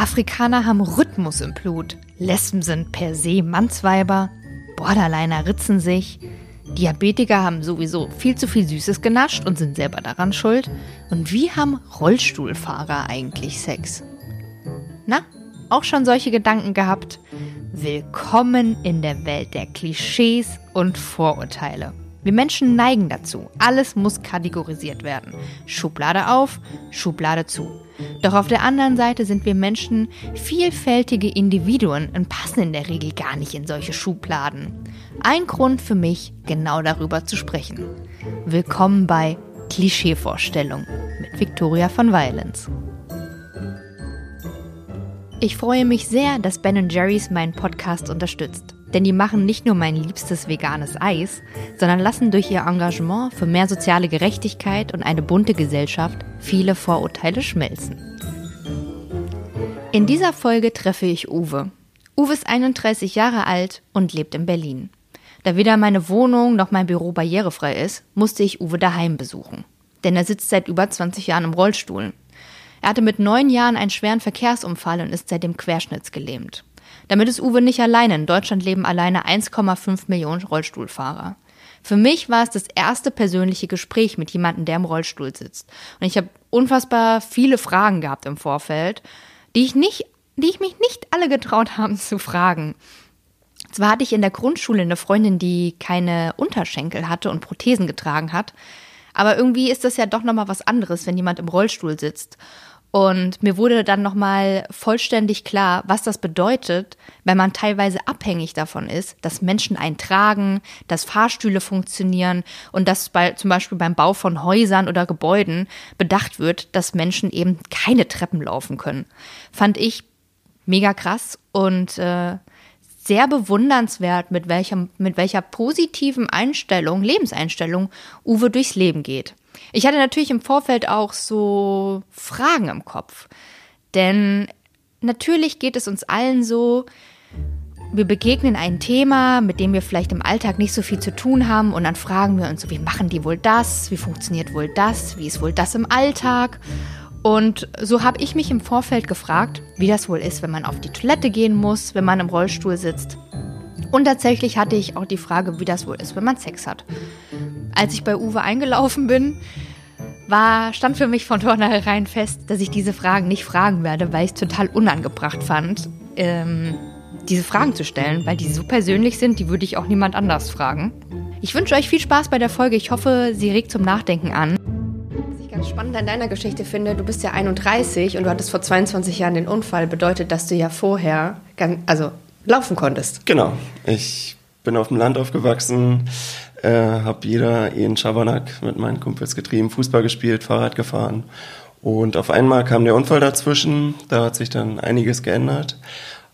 Afrikaner haben Rhythmus im Blut. Lesben sind per se Mannsweiber. Borderliner ritzen sich. Diabetiker haben sowieso viel zu viel Süßes genascht und sind selber daran schuld. Und wie haben Rollstuhlfahrer eigentlich Sex? Na, auch schon solche Gedanken gehabt? Willkommen in der Welt der Klischees und Vorurteile. Wir Menschen neigen dazu. Alles muss kategorisiert werden. Schublade auf, Schublade zu. Doch auf der anderen Seite sind wir Menschen vielfältige Individuen und passen in der Regel gar nicht in solche Schubladen. Ein Grund für mich, genau darüber zu sprechen. Willkommen bei Klischeevorstellung mit Victoria von Violence. Ich freue mich sehr, dass Ben Jerry's meinen Podcast unterstützt. Denn die machen nicht nur mein liebstes veganes Eis, sondern lassen durch ihr Engagement für mehr soziale Gerechtigkeit und eine bunte Gesellschaft viele Vorurteile schmelzen. In dieser Folge treffe ich Uwe. Uwe ist 31 Jahre alt und lebt in Berlin. Da weder meine Wohnung noch mein Büro barrierefrei ist, musste ich Uwe daheim besuchen. Denn er sitzt seit über 20 Jahren im Rollstuhl. Er hatte mit neun Jahren einen schweren Verkehrsunfall und ist seitdem querschnittsgelähmt. Damit ist Uwe nicht alleine. In Deutschland leben alleine 1,5 Millionen Rollstuhlfahrer. Für mich war es das erste persönliche Gespräch mit jemandem, der im Rollstuhl sitzt. Und ich habe unfassbar viele Fragen gehabt im Vorfeld, die ich nicht, die ich mich nicht alle getraut haben zu fragen. Zwar hatte ich in der Grundschule eine Freundin, die keine Unterschenkel hatte und Prothesen getragen hat, aber irgendwie ist das ja doch noch mal was anderes, wenn jemand im Rollstuhl sitzt. Und mir wurde dann nochmal vollständig klar, was das bedeutet, wenn man teilweise abhängig davon ist, dass Menschen einen tragen, dass Fahrstühle funktionieren und dass bei, zum Beispiel beim Bau von Häusern oder Gebäuden bedacht wird, dass Menschen eben keine Treppen laufen können. Fand ich mega krass und äh, sehr bewundernswert, mit welcher, mit welcher positiven Einstellung, Lebenseinstellung Uwe durchs Leben geht. Ich hatte natürlich im Vorfeld auch so Fragen im Kopf. Denn natürlich geht es uns allen so, wir begegnen ein Thema, mit dem wir vielleicht im Alltag nicht so viel zu tun haben und dann fragen wir uns so, wie machen die wohl das? Wie funktioniert wohl das? Wie ist wohl das im Alltag? Und so habe ich mich im Vorfeld gefragt, wie das wohl ist, wenn man auf die Toilette gehen muss, wenn man im Rollstuhl sitzt. Und tatsächlich hatte ich auch die Frage, wie das wohl ist, wenn man Sex hat. Als ich bei Uwe eingelaufen bin, war, stand für mich von vornherein fest, dass ich diese Fragen nicht fragen werde, weil ich es total unangebracht fand, ähm, diese Fragen zu stellen, weil die so persönlich sind, die würde ich auch niemand anders fragen. Ich wünsche euch viel Spaß bei der Folge. Ich hoffe, sie regt zum Nachdenken an. Was ich ganz spannend an deiner Geschichte finde, du bist ja 31 und du hattest vor 22 Jahren den Unfall. Bedeutet, dass du ja vorher, also laufen konntest. Genau. Ich bin auf dem Land aufgewachsen, äh, habe jeder in Schabernack mit meinen Kumpels getrieben, Fußball gespielt, Fahrrad gefahren. Und auf einmal kam der Unfall dazwischen. Da hat sich dann einiges geändert.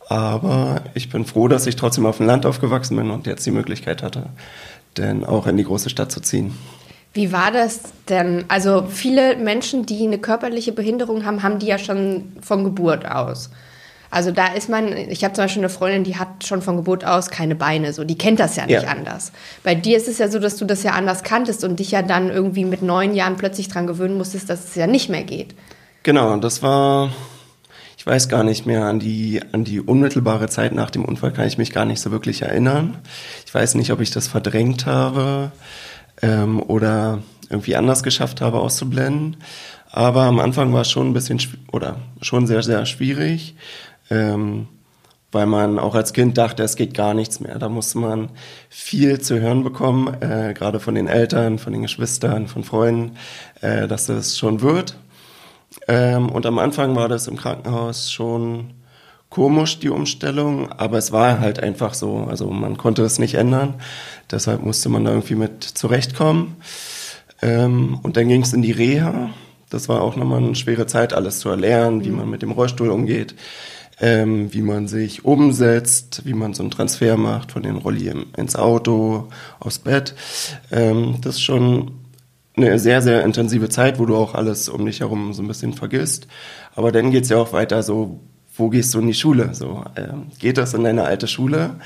Aber ich bin froh, dass ich trotzdem auf dem Land aufgewachsen bin und jetzt die Möglichkeit hatte, denn auch in die große Stadt zu ziehen. Wie war das denn? Also viele Menschen, die eine körperliche Behinderung haben, haben die ja schon von Geburt aus. Also da ist man, ich habe zum Beispiel eine Freundin, die hat schon von Geburt aus keine Beine, so die kennt das ja nicht ja. anders. Bei dir ist es ja so, dass du das ja anders kanntest und dich ja dann irgendwie mit neun Jahren plötzlich dran gewöhnen musstest, dass es ja nicht mehr geht. Genau, das war, ich weiß gar nicht mehr, an die, an die unmittelbare Zeit nach dem Unfall kann ich mich gar nicht so wirklich erinnern. Ich weiß nicht, ob ich das verdrängt habe ähm, oder irgendwie anders geschafft habe auszublenden. Aber am Anfang war es schon ein bisschen oder schon sehr, sehr schwierig ähm, weil man auch als Kind dachte, es geht gar nichts mehr. Da musste man viel zu hören bekommen, äh, gerade von den Eltern, von den Geschwistern, von Freunden, äh, dass es schon wird. Ähm, und am Anfang war das im Krankenhaus schon komisch, die Umstellung, aber es war halt einfach so. Also man konnte es nicht ändern. Deshalb musste man da irgendwie mit zurechtkommen. Ähm, und dann ging es in die Reha. Das war auch nochmal eine schwere Zeit, alles zu erlernen, wie man mit dem Rollstuhl umgeht ähm, wie man sich umsetzt, wie man so einen Transfer macht von den Rolli ins Auto, aufs Bett. Ähm, das ist schon eine sehr, sehr intensive Zeit, wo du auch alles um dich herum so ein bisschen vergisst. Aber dann geht's ja auch weiter so, wo gehst du in die Schule? So, äh, geht das in deine alte Schule?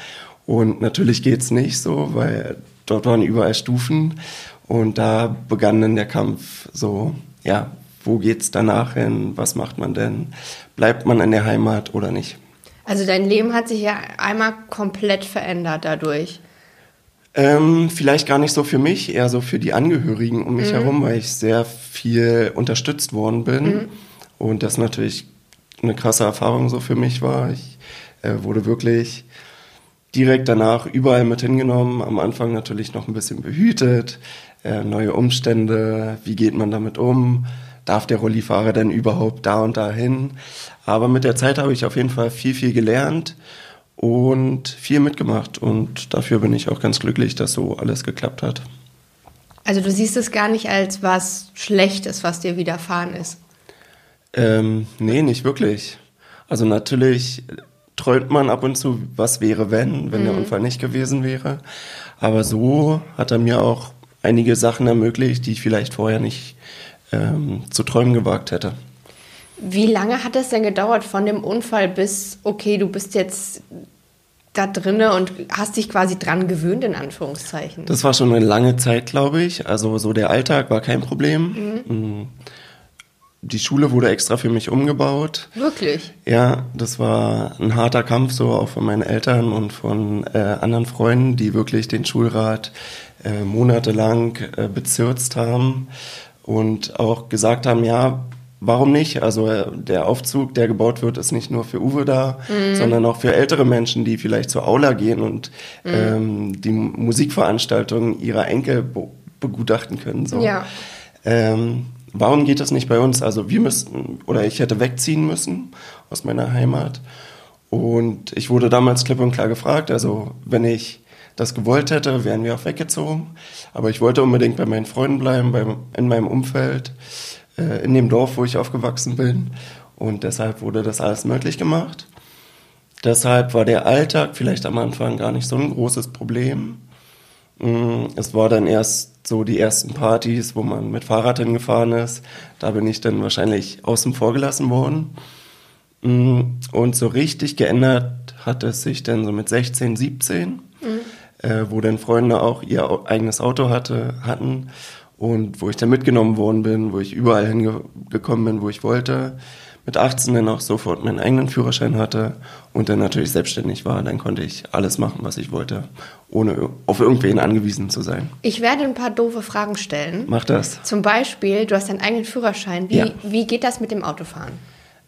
Und natürlich geht's nicht so, weil dort waren überall Stufen und da begann dann der Kampf so, ja, wo geht's danach hin, was macht man denn, bleibt man in der Heimat oder nicht. Also dein Leben hat sich ja einmal komplett verändert dadurch. Ähm, vielleicht gar nicht so für mich, eher so für die Angehörigen um mich mhm. herum, weil ich sehr viel unterstützt worden bin mhm. und das natürlich eine krasse Erfahrung so für mich war. Ich äh, wurde wirklich direkt danach überall mit hingenommen, am Anfang natürlich noch ein bisschen behütet, äh, neue Umstände, wie geht man damit um, darf der Rollifahrer denn überhaupt da und dahin? Aber mit der Zeit habe ich auf jeden Fall viel, viel gelernt und viel mitgemacht und dafür bin ich auch ganz glücklich, dass so alles geklappt hat. Also du siehst es gar nicht als was Schlechtes, was dir widerfahren ist. Ähm, nee, nicht wirklich. Also natürlich träumt man ab und zu, was wäre, wenn, wenn mhm. der Unfall nicht gewesen wäre. Aber so hat er mir auch einige Sachen ermöglicht, die ich vielleicht vorher nicht ähm, zu träumen gewagt hätte. Wie lange hat es denn gedauert von dem Unfall bis, okay, du bist jetzt da drinne und hast dich quasi dran gewöhnt, in Anführungszeichen? Das war schon eine lange Zeit, glaube ich. Also so der Alltag war kein Problem. Mhm. Mm. Die Schule wurde extra für mich umgebaut. Wirklich? Ja, das war ein harter Kampf, so auch von meinen Eltern und von äh, anderen Freunden, die wirklich den Schulrat äh, monatelang äh, bezirzt haben und auch gesagt haben, ja, warum nicht? Also äh, der Aufzug, der gebaut wird, ist nicht nur für Uwe da, mhm. sondern auch für ältere Menschen, die vielleicht zur Aula gehen und mhm. ähm, die Musikveranstaltungen ihrer Enkel be begutachten können. So. Ja. Ähm, warum geht das nicht bei uns? Also wir müssten, oder ich hätte wegziehen müssen aus meiner Heimat. Und ich wurde damals klipp und klar gefragt, also wenn ich das gewollt hätte, wären wir auch weggezogen. Aber ich wollte unbedingt bei meinen Freunden bleiben, bei, in meinem Umfeld, äh, in dem Dorf, wo ich aufgewachsen bin. Und deshalb wurde das alles möglich gemacht. Deshalb war der Alltag vielleicht am Anfang gar nicht so ein großes Problem. Mm, es war dann erst so die ersten Partys, wo man mit Fahrrad hingefahren ist. Da bin ich dann wahrscheinlich außen vor gelassen worden. Mm, und so richtig geändert hat es sich dann so mit 16, 17 äh, wo dann Freunde auch ihr eigenes Auto hatte, hatten und wo ich dann mitgenommen worden bin, wo ich überall hingekommen bin, wo ich wollte. Mit 18 dann auch sofort meinen eigenen Führerschein hatte und dann natürlich selbstständig war. Dann konnte ich alles machen, was ich wollte, ohne auf irgendwen angewiesen zu sein. Ich werde ein paar doofe Fragen stellen. Mach das. Zum Beispiel, du hast deinen eigenen Führerschein. Wie, ja. wie geht das mit dem Autofahren?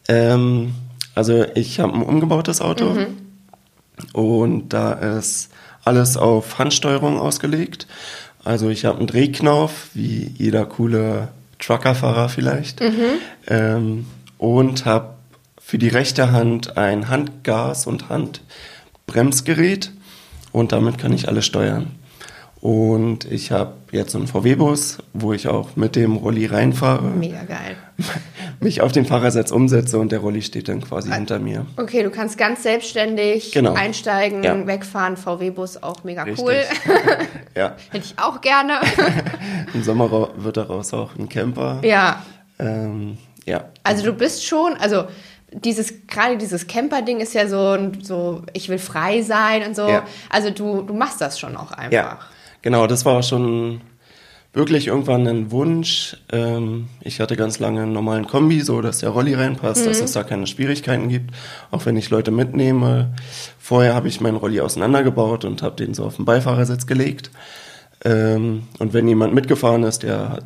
Ähm, also ich habe ein umgebautes Auto mhm. und da ist alles auf Handsteuerung ausgelegt. Also ich habe einen Drehknauf, wie jeder coole Truckerfahrer vielleicht. Mhm. Ähm, und habe für die rechte Hand ein Handgas- und Handbremsgerät. Und damit kann ich alles steuern. Und ich habe jetzt einen VW-Bus, wo ich auch mit dem Rolli reinfahre. Mega geil. Mich auf den Fahrersitz umsetze und der Rolli steht dann quasi also, hinter mir. Okay, du kannst ganz selbstständig genau. einsteigen, ja. wegfahren. VW-Bus auch mega Richtig. cool. ja. Hätte ich auch gerne. Im Sommer wird daraus auch ein Camper. Ja. Ähm, ja. Also du bist schon, also dieses gerade dieses Camper-Ding ist ja so, so, ich will frei sein und so. Ja. Also du, du machst das schon auch einfach. Ja. Genau, das war schon wirklich irgendwann ein Wunsch. Ähm, ich hatte ganz lange einen normalen Kombi, so dass der Rolli reinpasst, mhm. dass es da keine Schwierigkeiten gibt, auch wenn ich Leute mitnehme. Vorher habe ich meinen Rolli auseinandergebaut und habe den so auf den Beifahrersitz gelegt. Ähm, und wenn jemand mitgefahren ist, der hat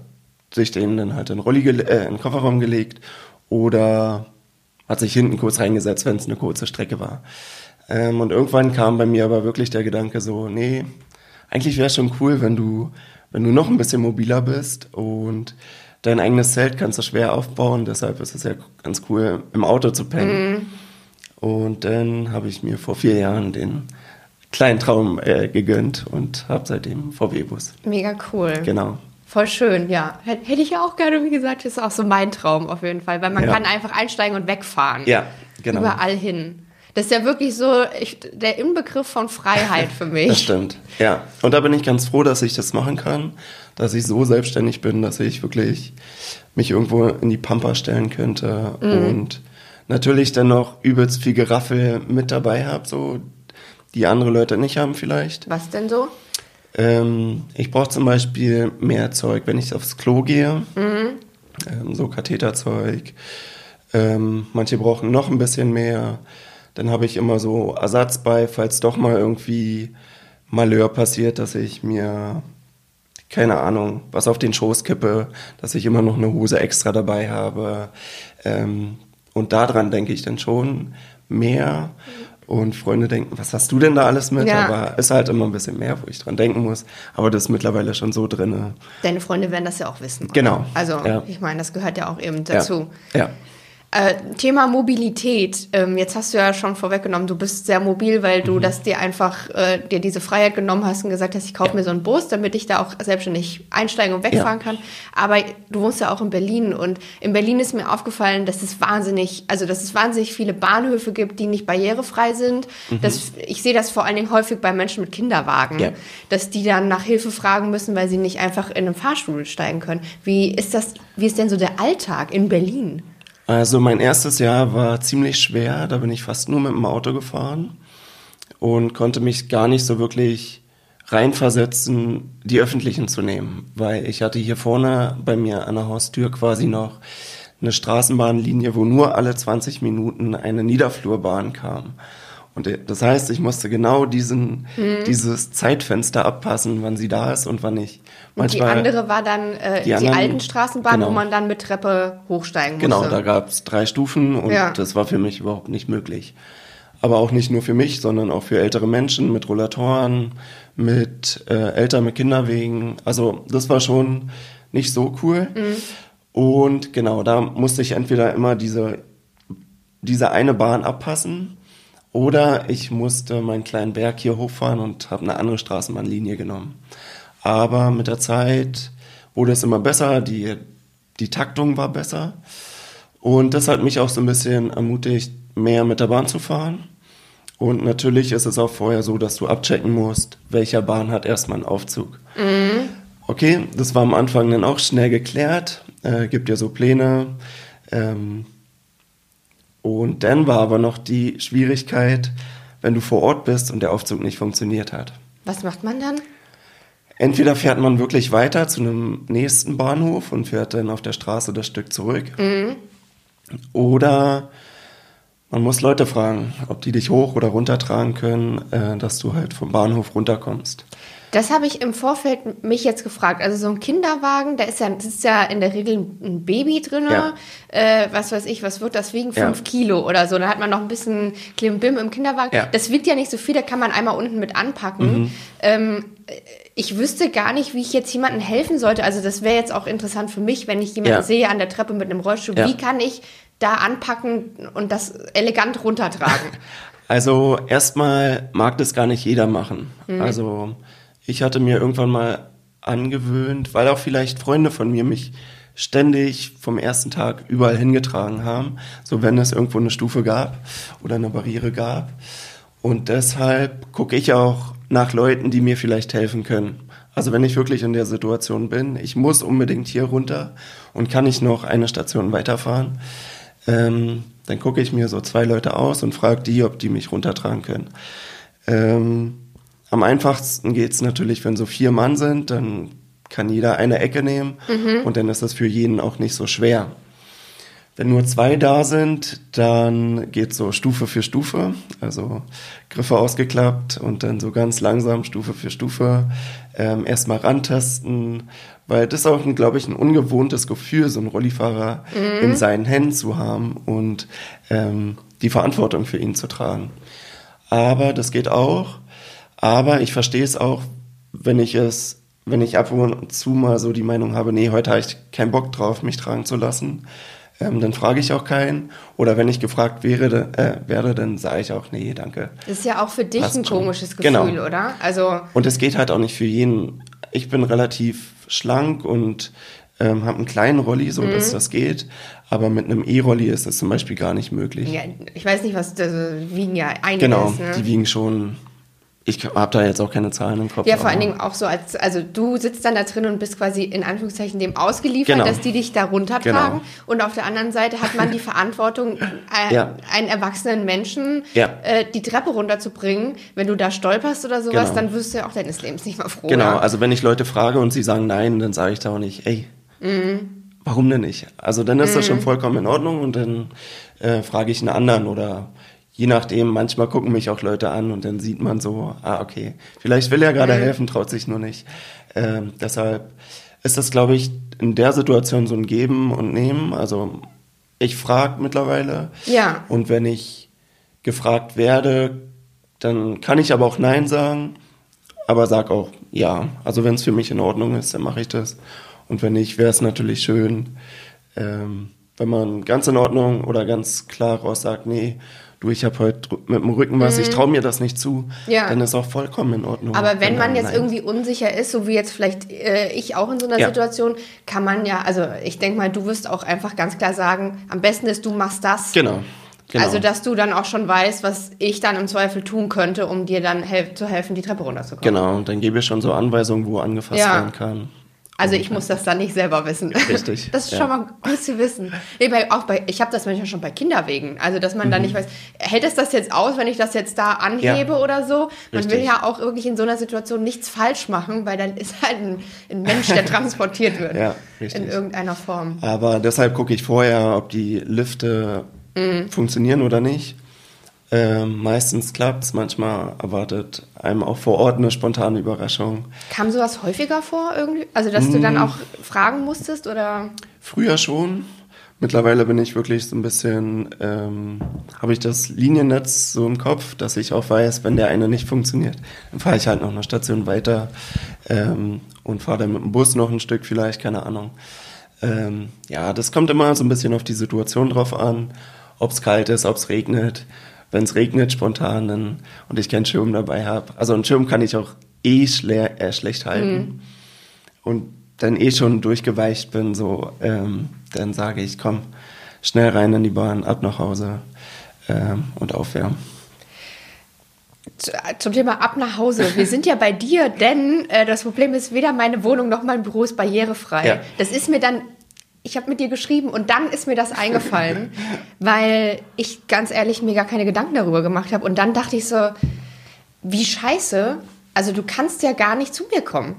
sich den dann halt in, Rolli äh, in den Kofferraum gelegt oder hat sich hinten kurz reingesetzt, wenn es eine kurze Strecke war. Ähm, und irgendwann kam bei mir aber wirklich der Gedanke so, nee, eigentlich wäre es schon cool, wenn du, wenn du noch ein bisschen mobiler bist und dein eigenes Zelt kannst du schwer aufbauen. Deshalb ist es ja ganz cool, im Auto zu pennen. Mhm. Und dann habe ich mir vor vier Jahren den kleinen Traum äh, gegönnt und habe seitdem VW-Bus. Mega cool. Genau. Voll schön, ja. Hätte ich ja auch gerne, wie gesagt, ist auch so mein Traum auf jeden Fall, weil man ja. kann einfach einsteigen und wegfahren. Ja, genau. Überall hin. Das ist ja wirklich so ich, der Inbegriff von Freiheit für mich. Das stimmt, ja. Und da bin ich ganz froh, dass ich das machen kann, dass ich so selbstständig bin, dass ich wirklich mich irgendwo in die Pampa stellen könnte mhm. und natürlich dann noch übelst viel Geraffel mit dabei habe, so die andere Leute nicht haben vielleicht. Was denn so? Ähm, ich brauche zum Beispiel mehr Zeug, wenn ich aufs Klo gehe. Mhm ähm, so Katheterzeug. Ähm, manche brauchen noch ein bisschen mehr. Dann habe ich immer so Ersatz bei, falls doch mal irgendwie Malheur passiert, dass ich mir, keine Ahnung, was auf den Schoß kippe, dass ich immer noch eine Hose extra dabei habe. Ähm, und daran denke ich dann schon mehr. Und Freunde denken, was hast du denn da alles mit? Ja. Aber ist halt immer ein bisschen mehr, wo ich dran denken muss. Aber das ist mittlerweile schon so drin. Deine Freunde werden das ja auch wissen. oder? Genau. Also, Ja. ich meine, das gehört ja auch eben dazu. Ja. ja. Äh, Thema Mobilität. Ähm, jetzt hast du ja schon vorweggenommen, du bist sehr mobil, weil Mhm. du das dir einfach äh, dir diese Freiheit genommen hast und gesagt hast, ich kaufe mir so einen Bus, damit ich da auch selbstständig einsteigen und wegfahren Ja. kann. Aber du wohnst ja auch in Berlin und in Berlin ist mir aufgefallen, dass es wahnsinnig, also dass es wahnsinnig viele Bahnhöfe gibt, die nicht barrierefrei sind. Das, ich sehe das vor allen Dingen häufig bei Menschen mit Kinderwagen, Mhm. Ja. dass die dann nach Hilfe fragen müssen, weil sie nicht einfach in einen Fahrstuhl steigen können. Wie ist das? Wie ist denn so der Alltag in Berlin? Also mein erstes Jahr war ziemlich schwer. Da bin ich fast nur mit dem Auto gefahren und konnte mich gar nicht so wirklich reinversetzen, die öffentlichen zu nehmen, weil ich hatte hier vorne bei mir an der Haustür quasi noch eine Straßenbahnlinie, wo nur alle 20 Minuten eine Niederflurbahn kam. Und das heißt, ich musste genau diesen, dieses Zeitfenster abpassen, wann sie da ist und wann nicht. Und die andere war dann äh, die die, anderen- alten Straßenbahnen, wo genau. man dann mit Treppe hochsteigen musste. Genau, da gab es drei Stufen und Ja. das war für mich überhaupt nicht möglich. Aber auch nicht nur für mich, sondern auch für ältere Menschen mit Rollatoren, mit äh, Eltern mit Kinderwegen. Also das war schon nicht so cool. Und genau, da musste ich entweder immer diese, diese eine Bahn abpassen oder ich musste meinen kleinen Berg hier hochfahren und habe eine andere Straßenbahnlinie genommen. Aber mit der Zeit wurde es immer besser, die, die Taktung war besser. Und das hat mich auch so ein bisschen ermutigt, mehr mit der Bahn zu fahren. Und natürlich ist es auch vorher so, dass du abchecken musst, welcher Bahn hat erstmal einen Aufzug. Okay, das war am Anfang dann auch schnell geklärt. Äh, gibt ja so Pläne. Ähm, und dann war aber noch die Schwierigkeit, wenn du vor Ort bist und der Aufzug nicht funktioniert hat. Was macht man dann? Entweder fährt man wirklich weiter zu einem nächsten Bahnhof und fährt dann auf der Straße das Stück zurück. Oder man muss Leute fragen, ob die dich hoch oder runter tragen können, äh, dass du halt vom Bahnhof runterkommst. Das habe ich im Vorfeld mich jetzt gefragt. Also so ein Kinderwagen, da ist ja, ist ja in der Regel ein Baby drin. Ja. Äh, was weiß ich, was wird das wiegen? Ja. Fünf Kilo oder so. Da hat man noch ein bisschen Klimbim im Kinderwagen. Ja. Mhm. Das wiegt ja nicht so viel, da kann man einmal unten mit anpacken. Ähm, ich wüsste gar nicht, wie ich jetzt jemandem helfen sollte. Also das wäre jetzt auch interessant für mich, wenn ich jemanden Ja. sehe an der Treppe mit einem Rollstuhl. Ja. Wie kann ich da anpacken und das elegant runtertragen? Also erstmal mag das gar nicht jeder machen. Also ich hatte mir irgendwann mal angewöhnt, weil auch vielleicht Freunde von mir mich ständig vom ersten Tag überall hingetragen haben, so wenn es irgendwo eine Stufe gab oder eine Barriere gab. Und deshalb gucke ich auch nach Leuten, die mir vielleicht helfen können. Also wenn ich wirklich in der Situation bin, ich muss unbedingt hier runter und kann ich noch eine Station weiterfahren, ähm, dann gucke ich mir so zwei Leute aus und frage die, ob die mich runtertragen können. Ähm, am einfachsten geht's natürlich, wenn so vier Mann sind, dann kann jeder eine Ecke nehmen und dann ist das für jeden auch nicht so schwer. Wenn nur zwei da sind, dann geht so Stufe für Stufe, also Griffe ausgeklappt und dann so ganz langsam Stufe für Stufe ähm, erstmal rantesten, weil das ist auch, glaube ich, ein ungewohntes Gefühl, so einen Rollifahrer in seinen Händen zu haben und ähm, die Verantwortung für ihn zu tragen. Aber das geht auch. Aber ich verstehe es auch, wenn ich es, wenn ich ab und zu mal so die Meinung habe, nee, heute habe ich keinen Bock drauf, mich tragen zu lassen. Ähm, dann frage ich auch keinen. Oder wenn ich gefragt wäre, äh, werde, dann sage ich auch, nee, danke. Das ist ja auch für dich Passt ein schon. komisches Gefühl, Genau. oder? Also Und es geht halt auch nicht für jeden. Ich bin relativ schlank und ähm, habe einen kleinen Rolli, so dass das geht. Aber mit einem E-Rolli ist das zum Beispiel gar nicht möglich. Ja, ich weiß nicht, was das wiegen ja einiges. genau, ne? die wiegen schon. Ich habe da jetzt auch keine Zahlen im Kopf. Ja, vor allen Dingen auch so als, also du sitzt dann da drin und bist quasi in Anführungszeichen dem ausgeliefert, Genau. dass die dich da runtertragen. Genau. Und auf der anderen Seite hat man die Verantwortung, äh, Ja. einen erwachsenen Menschen Ja. äh, die Treppe runterzubringen. Wenn du da stolperst oder sowas, Genau. dann wirst du ja auch deines Lebens nicht mehr froh. Genau, oder? also wenn ich Leute frage und sie sagen nein, dann sage ich da auch nicht, ey, warum denn nicht? Also dann ist das Mhm. schon vollkommen in Ordnung und dann äh, frage ich einen anderen oder je nachdem, manchmal gucken mich auch Leute an und dann sieht man so, ah, okay, vielleicht will er gerade Mhm. helfen, traut sich nur nicht. Ähm, deshalb ist das, glaube ich, in der Situation so ein Geben und Nehmen. Also ich frage mittlerweile Ja. und wenn ich gefragt werde, dann kann ich aber auch Nein sagen, aber sag auch ja. Also wenn es für mich in Ordnung ist, dann mache ich das. Und wenn nicht, wäre es natürlich schön, ähm, wenn man ganz in Ordnung oder ganz klar raus sagt, nee, du, ich habe heute mit dem Rücken was, ich traue mir das nicht zu, Mhm. Ja. dann ist auch vollkommen in Ordnung. Aber wenn man man jetzt Nein irgendwie unsicher ist, so wie jetzt vielleicht äh, ich auch in so einer Ja. Situation, kann man ja, also ich denke mal, du wirst auch einfach ganz klar sagen, am besten ist, du machst das. Genau. genau. Also, dass du dann auch schon weißt, was ich dann im Zweifel tun könnte, um dir dann hel zu helfen, die Treppe runterzukommen. Genau, und dann gebe ich schon so Anweisungen, wo angefasst Ja. werden kann. Also ich muss das dann nicht selber wissen. Richtig, Das ist ja. schon mal gut zu wissen. Nee, bei, auch bei, ich habe das manchmal schon bei Kinderwegen. Also dass man dann Mhm. nicht weiß, hält es das jetzt aus, wenn ich das jetzt da anhebe Ja. oder so? Man will Richtig. ja auch wirklich in so einer Situation nichts falsch machen, weil dann ist halt ein, ein Mensch, der transportiert wird. Ja, richtig. In irgendeiner Form. Aber deshalb gucke ich vorher, ob die Lifte Mhm. funktionieren oder nicht. Ähm, meistens klappt's, manchmal erwartet einem auch vor Ort eine spontane Überraschung. Kam sowas häufiger vor irgendwie? Also dass du Mm. dann auch fragen musstest oder? Früher schon. Mittlerweile bin ich wirklich so ein bisschen, ähm, habe ich das Liniennetz so im Kopf, dass ich auch weiß, wenn der eine nicht funktioniert, dann fahre ich halt noch eine Station weiter ähm, und fahre dann mit dem Bus noch ein Stück vielleicht, keine Ahnung. Ähm, ja, das kommt immer so ein bisschen auf die Situation drauf an, ob es kalt ist, ob es regnet. Wenn es regnet spontan dann, und ich keinen Schirm dabei habe. Also einen Schirm kann ich auch eh schle äh, schlecht halten. Und dann eh schon durchgeweicht bin, so, ähm, dann sage ich, komm, schnell rein in die Bahn, ab nach Hause ähm, und aufwärmen. Zu- Zum Thema ab nach Hause. Wir sind ja bei dir, denn äh, das Problem ist, weder meine Wohnung noch mein Büro ist barrierefrei. Ja. Das ist mir dann, ich habe mit dir geschrieben und dann ist mir das eingefallen, weil ich ganz ehrlich mir gar keine Gedanken darüber gemacht habe. Und dann dachte ich so, wie scheiße, also du kannst ja gar nicht zu mir kommen.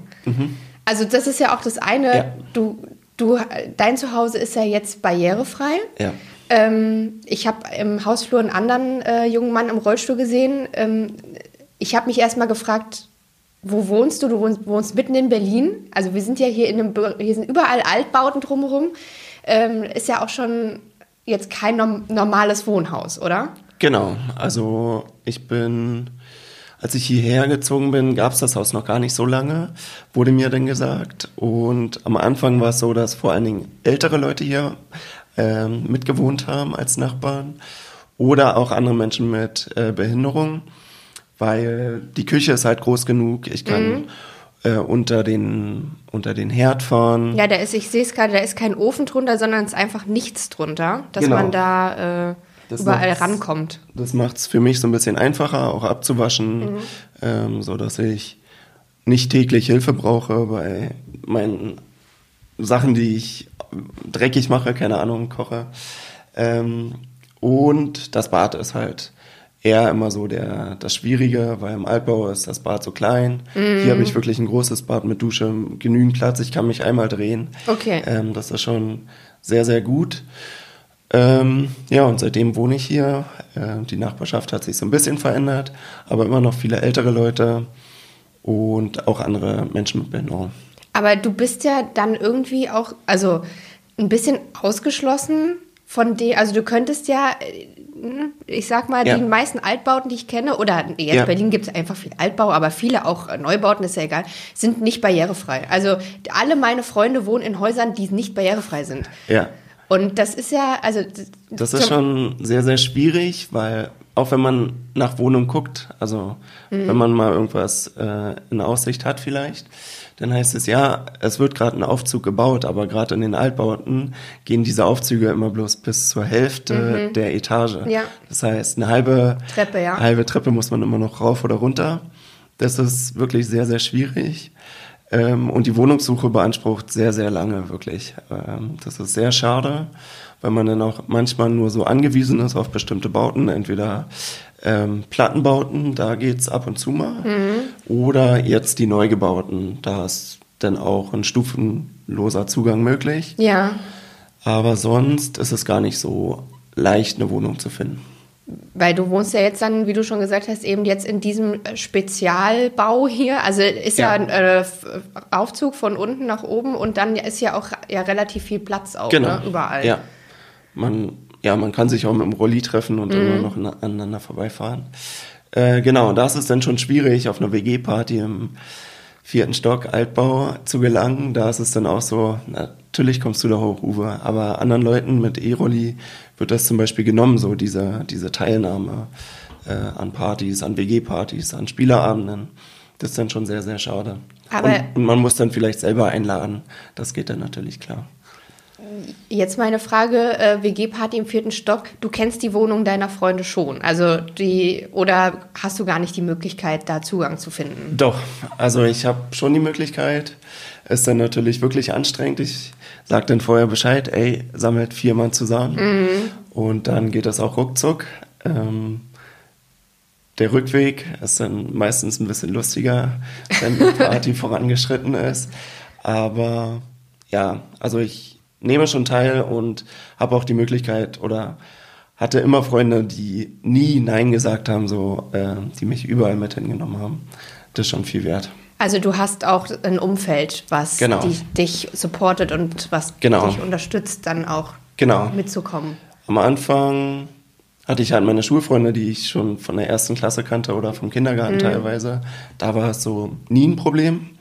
Also das ist ja auch das eine, Mhm. Ja. du, du, dein Zuhause ist ja jetzt barrierefrei. Ja. Ähm, ich habe im Hausflur einen anderen äh, jungen Mann im Rollstuhl gesehen. Ähm, ich habe mich erstmal gefragt, wo wohnst du? Du wohnst, wohnst mitten in Berlin. Also wir sind ja hier in einem, hier sind überall Altbauten drumherum. Ähm, ist ja auch schon jetzt kein norm normales Wohnhaus, oder? Genau, also ich bin, als ich hierher gezogen bin, gab es das Haus noch gar nicht so lange, wurde mir dann gesagt. Und am Anfang war es so, dass vor allen Dingen ältere Leute hier ähm, mitgewohnt haben als Nachbarn oder auch andere Menschen mit äh, Behinderung, weil die Küche ist halt groß genug. Ich kann äh, unter, den, unter den Herd fahren. Ja, da ist, ich sehe es gerade, da ist kein Ofen drunter, sondern es ist einfach nichts drunter, dass Genau. man da äh, Das überall rankommt. Das macht es für mich so ein bisschen einfacher, auch abzuwaschen, ähm, so dass ich nicht täglich Hilfe brauche bei meinen Sachen, die ich dreckig mache, keine Ahnung, koche. Ähm, und das Bad ist halt eher immer so der, das Schwierige, weil im Altbau ist das Bad so klein. Hier habe ich wirklich ein großes Bad mit Dusche, genügend Platz, ich kann mich einmal drehen. Okay. Ähm, das ist schon sehr, sehr gut. Ähm, ja, und seitdem wohne ich hier. Äh, die Nachbarschaft hat sich so ein bisschen verändert, aber immer noch viele ältere Leute und auch andere Menschen mit Behinderung. Aber du bist ja dann irgendwie auch, also ein bisschen ausgeschlossen von dem, also du könntest ja, äh, ich sag mal, Ja. die meisten Altbauten, die ich kenne, oder jetzt Ja. Berlin gibt es einfach viel Altbau, aber viele auch äh, Neubauten, ist ja egal, sind nicht barrierefrei. Also alle meine Freunde wohnen in Häusern, die nicht barrierefrei sind. Ja, Und das ist ja, also das ist schon sehr, sehr schwierig, weil auch wenn man nach Wohnung guckt, also wenn man mal irgendwas äh, in Aussicht hat vielleicht, dann heißt es ja, es wird gerade ein Aufzug gebaut, aber gerade in den Altbauten gehen diese Aufzüge immer bloß bis zur Hälfte der Etage. Ja. Das heißt, eine halbe Treppe, ja. halbe Treppe muss man immer noch rauf oder runter. Das ist wirklich sehr, sehr schwierig. Ähm, und die Wohnungssuche beansprucht sehr, sehr lange, wirklich. Ähm, das ist sehr schade, weil man dann auch manchmal nur so angewiesen ist auf bestimmte Bauten, entweder ähm, Plattenbauten, da geht's ab und zu mal, oder jetzt die Neugebauten, da ist dann auch ein stufenloser Zugang möglich. ja. Aber sonst ist es gar nicht so leicht, eine Wohnung zu finden. Weil du wohnst ja jetzt dann, wie du schon gesagt hast, eben jetzt in diesem Spezialbau hier. Also ist ja, ja ein äh, Aufzug von unten nach oben und dann ist ja auch ja relativ viel Platz auch genau. ne, überall. Ja. Man, ja, man kann sich auch mit dem Rolli treffen und mhm. immer noch aneinander vorbeifahren. Äh, genau, da ist es dann schon schwierig, auf einer WG-Party im vierten Stock Altbau zu gelangen. Da ist es dann auch so, natürlich kommst du da hoch, Uwe, aber anderen Leuten mit E-Rolli wird das zum Beispiel genommen, so diese, diese Teilnahme äh, an Partys, an WG-Partys, an Spielerabenden. Das ist dann schon sehr, sehr schade. Aber und, und man muss dann vielleicht selber einladen. Das geht dann natürlich klar. Jetzt meine Frage, äh, WG-Party im vierten Stock. Du kennst die Wohnung deiner Freunde schon, also die oder hast du gar nicht die Möglichkeit, da Zugang zu finden? Doch, also ich habe schon die Möglichkeit. Ist dann natürlich wirklich anstrengend. Ich sage dann vorher Bescheid, ey, sammelt viermal zusammen mhm. und dann geht das auch ruckzuck. Ähm, der Rückweg ist dann meistens ein bisschen lustiger, wenn die Party vorangeschritten ist. Aber ja, also ich nehme schon teil und habe auch die Möglichkeit oder hatte immer Freunde, die nie Nein gesagt haben, so, äh, die mich überall mit hingenommen haben. Das ist schon viel wert. Also du hast auch ein Umfeld, was genau. die, dich supportet und was genau. dich unterstützt, dann auch genau. mitzukommen. Am Anfang hatte ich halt meine Schulfreunde, die ich schon von der ersten Klasse kannte oder vom Kindergarten mhm. teilweise. Da war es so nie ein Problem.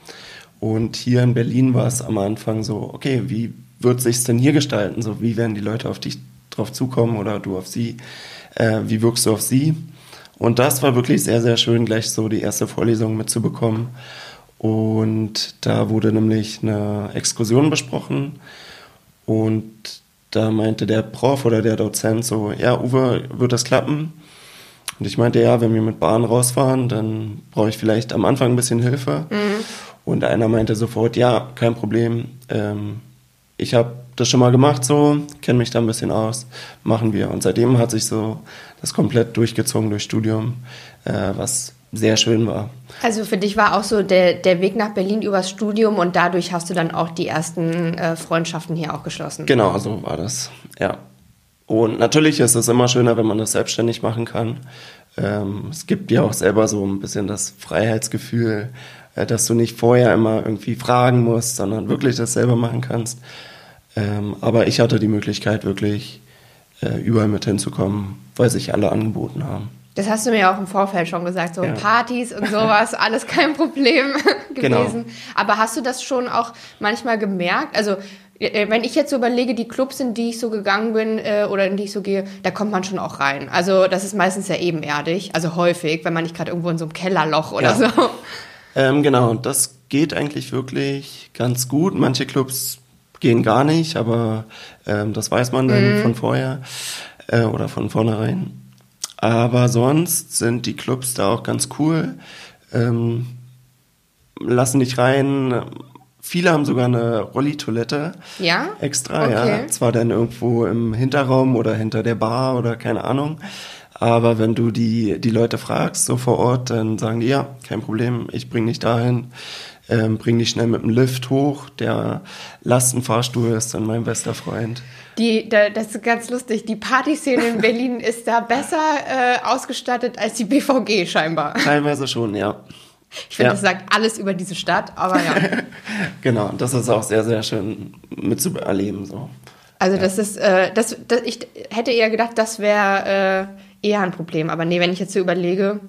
Und hier in Berlin war es am Anfang so, okay, wie wird sich denn hier gestalten? So, wie werden die Leute auf dich drauf zukommen oder du auf sie? Äh, wie wirkst du auf sie? Und das war wirklich sehr, sehr schön, gleich so die erste Vorlesung mitzubekommen. Und da wurde nämlich eine Exkursion besprochen. Und da meinte der Prof oder der Dozent so, ja, Uwe, wird das klappen? Und ich meinte, ja, wenn wir mit Bahn rausfahren, dann brauche ich vielleicht am Anfang ein bisschen Hilfe. Mhm. Und einer meinte sofort, ja, kein Problem. Ähm, ich habe das schon mal gemacht so, kenne mich da ein bisschen aus, machen wir. Und seitdem hat sich so das komplett durchgezogen durch Studium, äh, was sehr schön war. Also für dich war auch so der, der Weg nach Berlin übers Studium und dadurch hast du dann auch die ersten äh, Freundschaften hier auch geschlossen. Genau, so war das, ja. Und natürlich ist es immer schöner, wenn man das selbstständig machen kann. Ähm, es gibt ja auch selber so ein bisschen das Freiheitsgefühl, dass du nicht vorher immer irgendwie fragen musst, sondern wirklich das selber machen kannst. Ähm, aber ich hatte die Möglichkeit, wirklich äh, überall mit hinzukommen, weil sich alle angeboten haben. Das hast du mir auch im Vorfeld schon gesagt, so ja. Partys und sowas, alles kein Problem genau. gewesen. Genau. Aber hast du das schon auch manchmal gemerkt? Also äh, wenn ich jetzt so überlege, die Clubs, in die ich so gegangen bin äh, oder in die ich so gehe, da kommt man schon auch rein. Also das ist meistens ja ebenerdig, also häufig, wenn man nicht gerade irgendwo in so einem Kellerloch oder ja. so. Ähm, genau, das geht eigentlich wirklich ganz gut. Manche Clubs gehen gar nicht, aber ähm, das weiß man dann mhm. von vorher äh, oder von vornherein. Aber sonst sind die Clubs da auch ganz cool. Ähm, lassen dich rein. Viele haben sogar eine Rolli-Toilette. Ja? Extra, okay. ja. Zwar dann irgendwo im Hinterraum oder hinter der Bar oder keine Ahnung. Aber wenn du die, die Leute fragst, so vor Ort, dann sagen die, ja, kein Problem, ich bring dich dahin ähm, bring dich schnell mit dem Lift hoch. Der Lastenfahrstuhl ist dann mein bester Freund. Die, da, das ist ganz lustig. Die Partyszene in Berlin ist da besser äh, ausgestattet als die BVG scheinbar. Teilweise schon, ja. Ich finde, ja. das sagt alles über diese Stadt, aber ja. genau, das ist auch sehr, sehr schön mitzuerleben. So. Also ja. das ist, äh, das, das, ich hätte eher gedacht, das wäre äh, eher ein Problem. Aber nee, wenn ich jetzt so überlege,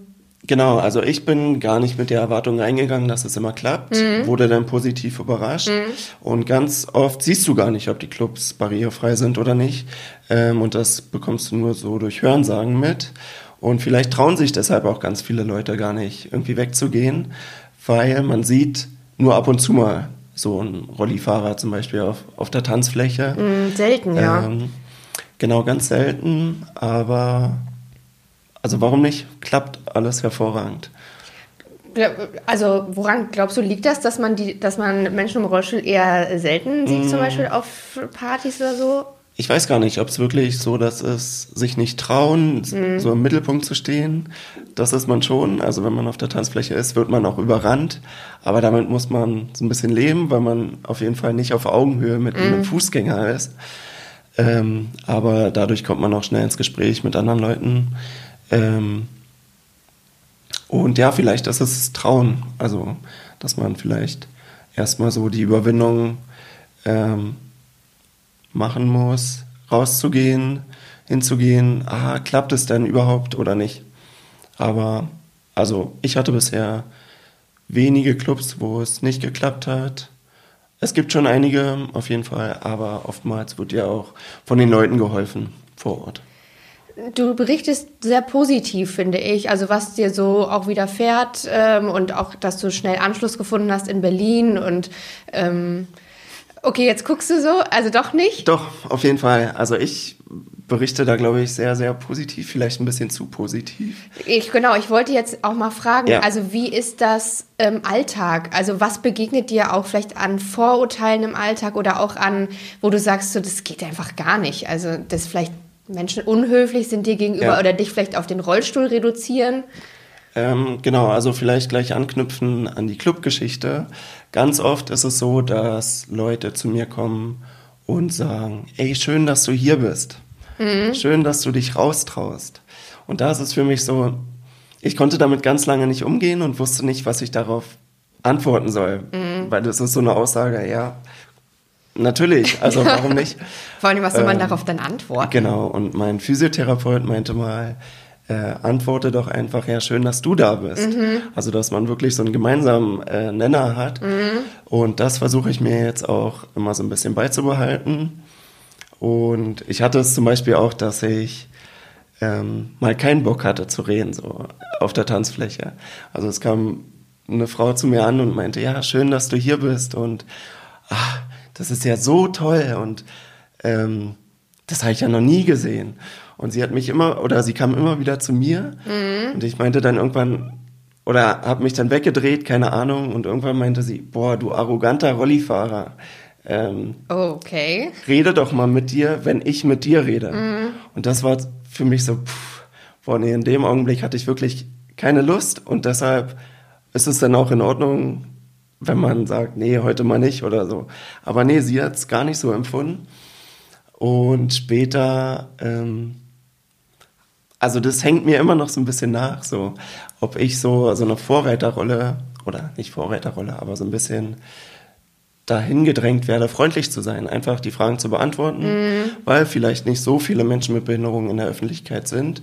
Genau, also ich bin gar nicht mit der Erwartung reingegangen, dass es immer klappt, mhm. wurde dann positiv überrascht mhm. und ganz oft siehst du gar nicht, ob die Clubs barrierefrei sind oder nicht ähm, und das bekommst du nur so durch Hörensagen mit und vielleicht trauen sich deshalb auch ganz viele Leute gar nicht irgendwie wegzugehen, weil man sieht nur ab und zu mal so ein Rollifahrer zum Beispiel auf, auf der Tanzfläche. Mhm, selten, ja. Ähm, genau, ganz selten, aber also warum nicht? Klappt alles hervorragend. Also woran glaubst du liegt das, dass man die, dass man Menschen im Rollstuhl eher selten sieht, mm. zum Beispiel auf Partys oder so? Ich weiß gar nicht, ob es wirklich so, dass es sich nicht trauen, mm. so im Mittelpunkt zu stehen. Das ist man schon. Also wenn man auf der Tanzfläche ist, wird man auch überrannt. Aber damit muss man so ein bisschen leben, weil man auf jeden Fall nicht auf Augenhöhe mit mm. einem Fußgänger ist. Ähm, aber dadurch kommt man auch schnell ins Gespräch mit anderen Leuten. Ähm, und ja, vielleicht ist es Trauen. Also, dass man vielleicht erstmal so die Überwindung ähm, machen muss, rauszugehen, hinzugehen, ah, klappt es denn überhaupt oder nicht? Aber, also, ich hatte bisher wenige Clubs, wo es nicht geklappt hat. Es gibt schon einige, auf jeden Fall, aber oftmals wird ja auch von den Leuten geholfen vor Ort. Du berichtest sehr positiv, finde ich. Also was dir so auch widerfährt ähm, und auch, dass du schnell Anschluss gefunden hast in Berlin und ähm, okay, jetzt guckst du so, also doch nicht? Doch, auf jeden Fall. Also ich berichte da, glaube ich, sehr, sehr positiv, vielleicht ein bisschen zu positiv. Ich, genau, ich wollte jetzt auch mal fragen, ja. also wie ist das im Alltag? Also was begegnet dir auch vielleicht an Vorurteilen im Alltag oder auch an, wo du sagst, so, das geht einfach gar nicht? Also das vielleicht Menschen unhöflich sind dir gegenüber ja. oder dich vielleicht auf den Rollstuhl reduzieren? Ähm, genau, also vielleicht gleich anknüpfen an die Clubgeschichte. Ganz oft ist es so, dass Leute zu mir kommen und sagen, ey, schön, dass du hier bist. Mhm. Schön, dass du dich raustraust. Und da ist es für mich so, ich konnte damit ganz lange nicht umgehen und wusste nicht, was ich darauf antworten soll. Mhm. Weil das ist so eine Aussage, ja, Natürlich, also warum nicht? Vor allem, was soll man ähm, darauf dann antworten? Genau, und mein Physiotherapeut meinte mal, äh, antworte doch einfach, ja, schön, dass du da bist. Mhm. Also, dass man wirklich so einen gemeinsamen äh, Nenner hat. Mhm. Und das versuche ich mir jetzt auch immer so ein bisschen beizubehalten. Und ich hatte es zum Beispiel auch, dass ich ähm, mal keinen Bock hatte zu reden, so auf der Tanzfläche. Also es kam eine Frau zu mir an und meinte, ja, schön, dass du hier bist und ach, das ist ja so toll und ähm, das habe ich ja noch nie gesehen. Und sie hat mich immer, oder sie kam immer wieder zu mir mhm. und ich meinte dann irgendwann, oder habe mich dann weggedreht, keine Ahnung, und irgendwann meinte sie, boah, du arroganter Rollifahrer. Ähm, okay. Rede doch mal mit dir, wenn ich mit dir rede. Mhm. Und das war für mich so, pff, boah, nee, in dem Augenblick hatte ich wirklich keine Lust und deshalb ist es dann auch in Ordnung, wenn man sagt, nee, heute mal nicht oder so. Aber nee, sie hat es gar nicht so empfunden. Und später, ähm, also das hängt mir immer noch so ein bisschen nach, so ob ich so, so eine Vorreiterrolle, oder nicht Vorreiterrolle, aber so ein bisschen dahin gedrängt werde, freundlich zu sein, einfach die Fragen zu beantworten, mhm. weil vielleicht nicht so viele Menschen mit Behinderungen in der Öffentlichkeit sind.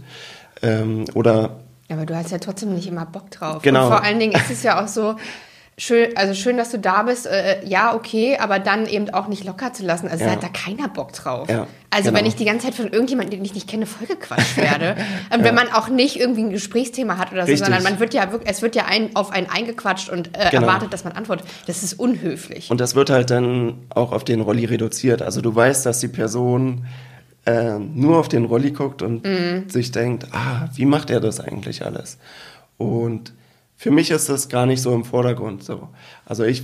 Ähm, oder aber du hast ja trotzdem nicht immer Bock drauf. Genau. Und vor allen Dingen ist es ja auch so, schön, also schön, dass du da bist. Äh, ja, okay, aber dann eben auch nicht locker zu lassen. Also ja. da hat da keiner Bock drauf. Ja, also genau. wenn ich die ganze Zeit von irgendjemandem, den ich nicht kenne, vollgequatscht werde. und ja. wenn man auch nicht irgendwie ein Gesprächsthema hat oder so, Richtig. sondern man wird ja wirklich, es wird ja ein, auf einen eingequatscht und äh, genau. erwartet, dass man antwortet. Das ist unhöflich. Und das wird halt dann auch auf den Rolli reduziert. Also du weißt, dass die Person äh, nur auf den Rolli guckt und mhm. sich denkt, ah, wie macht er das eigentlich alles? Und für mich ist das gar nicht so im Vordergrund so. Also ich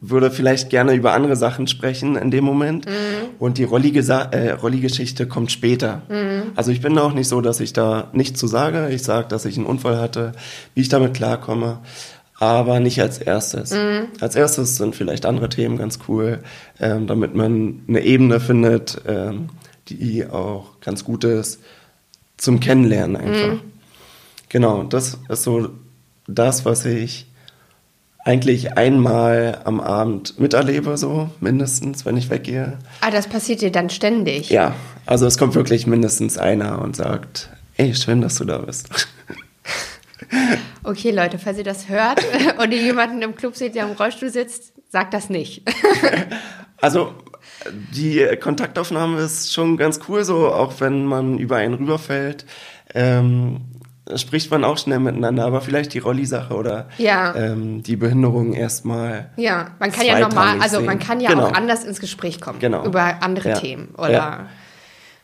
würde vielleicht gerne über andere Sachen sprechen in dem Moment mhm. und die äh, Rolli-Geschichte kommt später. Mhm. Also ich bin auch nicht so, dass ich da nichts zu sage. Ich sage, dass ich einen Unfall hatte, wie ich damit klarkomme, aber nicht als erstes. Mhm. Als erstes sind vielleicht andere Themen ganz cool, ähm, damit man eine Ebene findet, ähm, die auch ganz gut ist zum Kennenlernen einfach. Mhm. Genau, das ist so das, was ich eigentlich einmal am Abend miterlebe, so mindestens, wenn ich weggehe. Ah, das passiert dir dann ständig? Ja, also es kommt wirklich mindestens einer und sagt, ey, schön, dass du da bist. Okay, Leute, falls ihr das hört und ihr jemanden im Club seht, der im Rollstuhl sitzt, sagt das nicht. Also die Kontaktaufnahme ist schon ganz cool, so auch wenn man über einen rüberfällt. Ähm, spricht man auch schnell miteinander, aber vielleicht die Rolli-Sache oder ja. ähm, die Behinderung erstmal. Ja, man kann ja normal, also man kann ja genau. auch anders ins Gespräch kommen genau. über andere ja. Themen oder. Ja.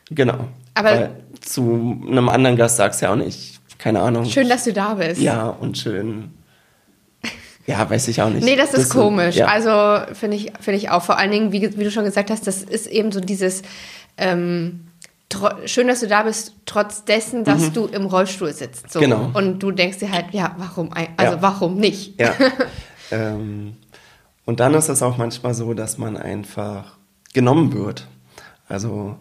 Genau. Aber Weil zu einem anderen Gast sagst du ja auch nicht, keine Ahnung. Schön, dass du da bist. Ja, und schön. Ja, weiß ich auch nicht. nee, das ist das komisch. So, also finde ich, finde ich auch. Vor allen Dingen, wie, wie, du schon gesagt hast, das ist eben so dieses. Ähm, schön, dass du da bist, trotz dessen, dass mhm. du im Rollstuhl sitzt. So. Genau. Und du denkst dir halt, ja, warum, also ja. warum nicht? Ja. ähm, und dann ist es auch manchmal so, dass man einfach genommen wird. Also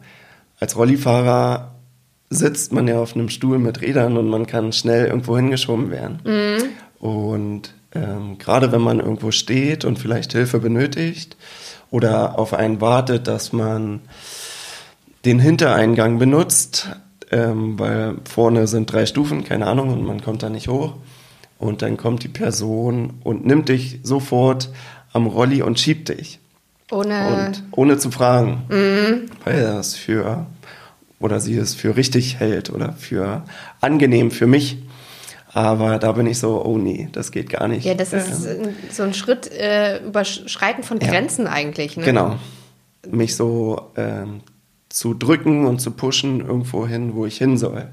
als Rollifahrer sitzt man ja auf einem Stuhl mit Rädern und man kann schnell irgendwo hingeschoben werden. Mhm. Und ähm, gerade wenn man irgendwo steht und vielleicht Hilfe benötigt oder auf einen wartet, dass man den Hintereingang benutzt, ähm, weil vorne sind drei Stufen, keine Ahnung, und man kommt da nicht hoch. Und dann kommt die Person und nimmt dich sofort am Rolli und schiebt dich. Ohne, und ohne zu fragen, mhm. weil er es für oder sie es für richtig hält oder für angenehm für mich. Aber da bin ich so, oh nee, das geht gar nicht. Ja, das ist ähm, so ein Schritt äh, überschreiten von Grenzen ja, eigentlich. Ne? Genau. Mich so ähm, zu drücken und zu pushen irgendwo hin, wo ich hin soll.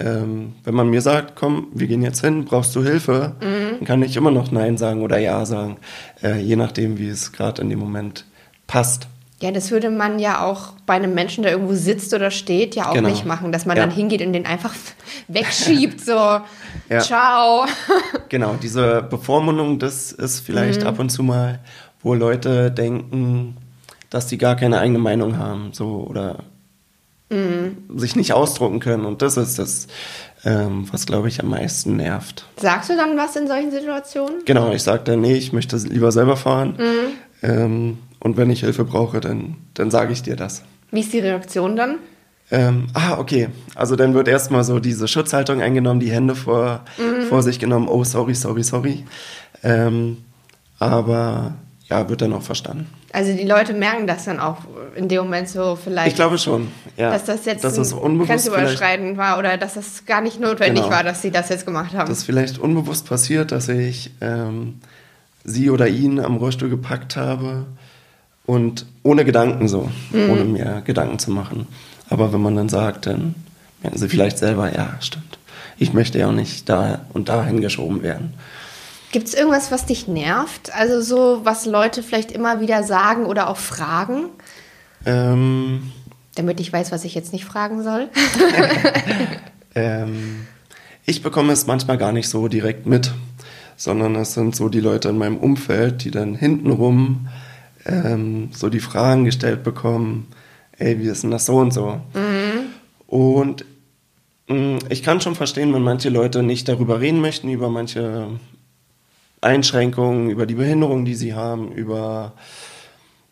Ähm, wenn man mir sagt, komm, wir gehen jetzt hin, brauchst du Hilfe, mhm. dann kann ich immer noch Nein sagen oder Ja sagen, äh, je nachdem, wie es gerade in dem Moment passt. Ja, das würde man ja auch bei einem Menschen, der irgendwo sitzt oder steht, ja auch genau. nicht machen, dass man ja. dann hingeht und den einfach wegschiebt, so, ja. ciao. genau, diese Bevormundung, das ist vielleicht mhm. ab und zu mal, wo Leute denken, dass die gar keine eigene Meinung haben, so, oder mhm. sich nicht ausdrucken können. Und das ist das, ähm, was, glaube ich, am meisten nervt. Sagst du dann was in solchen Situationen? Genau, ich sage dann, nee, ich möchte lieber selber fahren. Mhm. Ähm, und wenn ich Hilfe brauche, dann, dann sage ich dir das. Wie ist die Reaktion dann? Ähm, ah, okay. Also dann wird erstmal so diese Schutzhaltung eingenommen, die Hände vor, mhm. vor sich genommen. Oh, sorry, sorry, sorry. Ähm, aber ja, wird dann auch verstanden. Also die Leute merken das dann auch in dem Moment so vielleicht. Ich glaube schon, ja. Dass das jetzt dass das grenzüberschreitend war oder dass das gar nicht notwendig genau. war, dass sie das jetzt gemacht haben. Das vielleicht unbewusst passiert, dass ich ähm, sie oder ihn am Rollstuhl gepackt habe und ohne Gedanken so, mhm. ohne mir Gedanken zu machen. Aber wenn man dann sagt, dann merken sie vielleicht selber, ja, stimmt. Ich möchte ja auch nicht da und dahin geschoben werden. Gibt es irgendwas, was dich nervt? Also so, was Leute vielleicht immer wieder sagen oder auch fragen? Ähm, Damit ich weiß, was ich jetzt nicht fragen soll. ähm, ich bekomme es manchmal gar nicht so direkt mit, sondern es sind so die Leute in meinem Umfeld, die dann hintenrum ähm, so die Fragen gestellt bekommen, ey, wie ist denn das so und so? Mhm. Und mm, ich kann schon verstehen, wenn manche Leute nicht darüber reden möchten, über manche Einschränkungen, über die Behinderung, die sie haben, über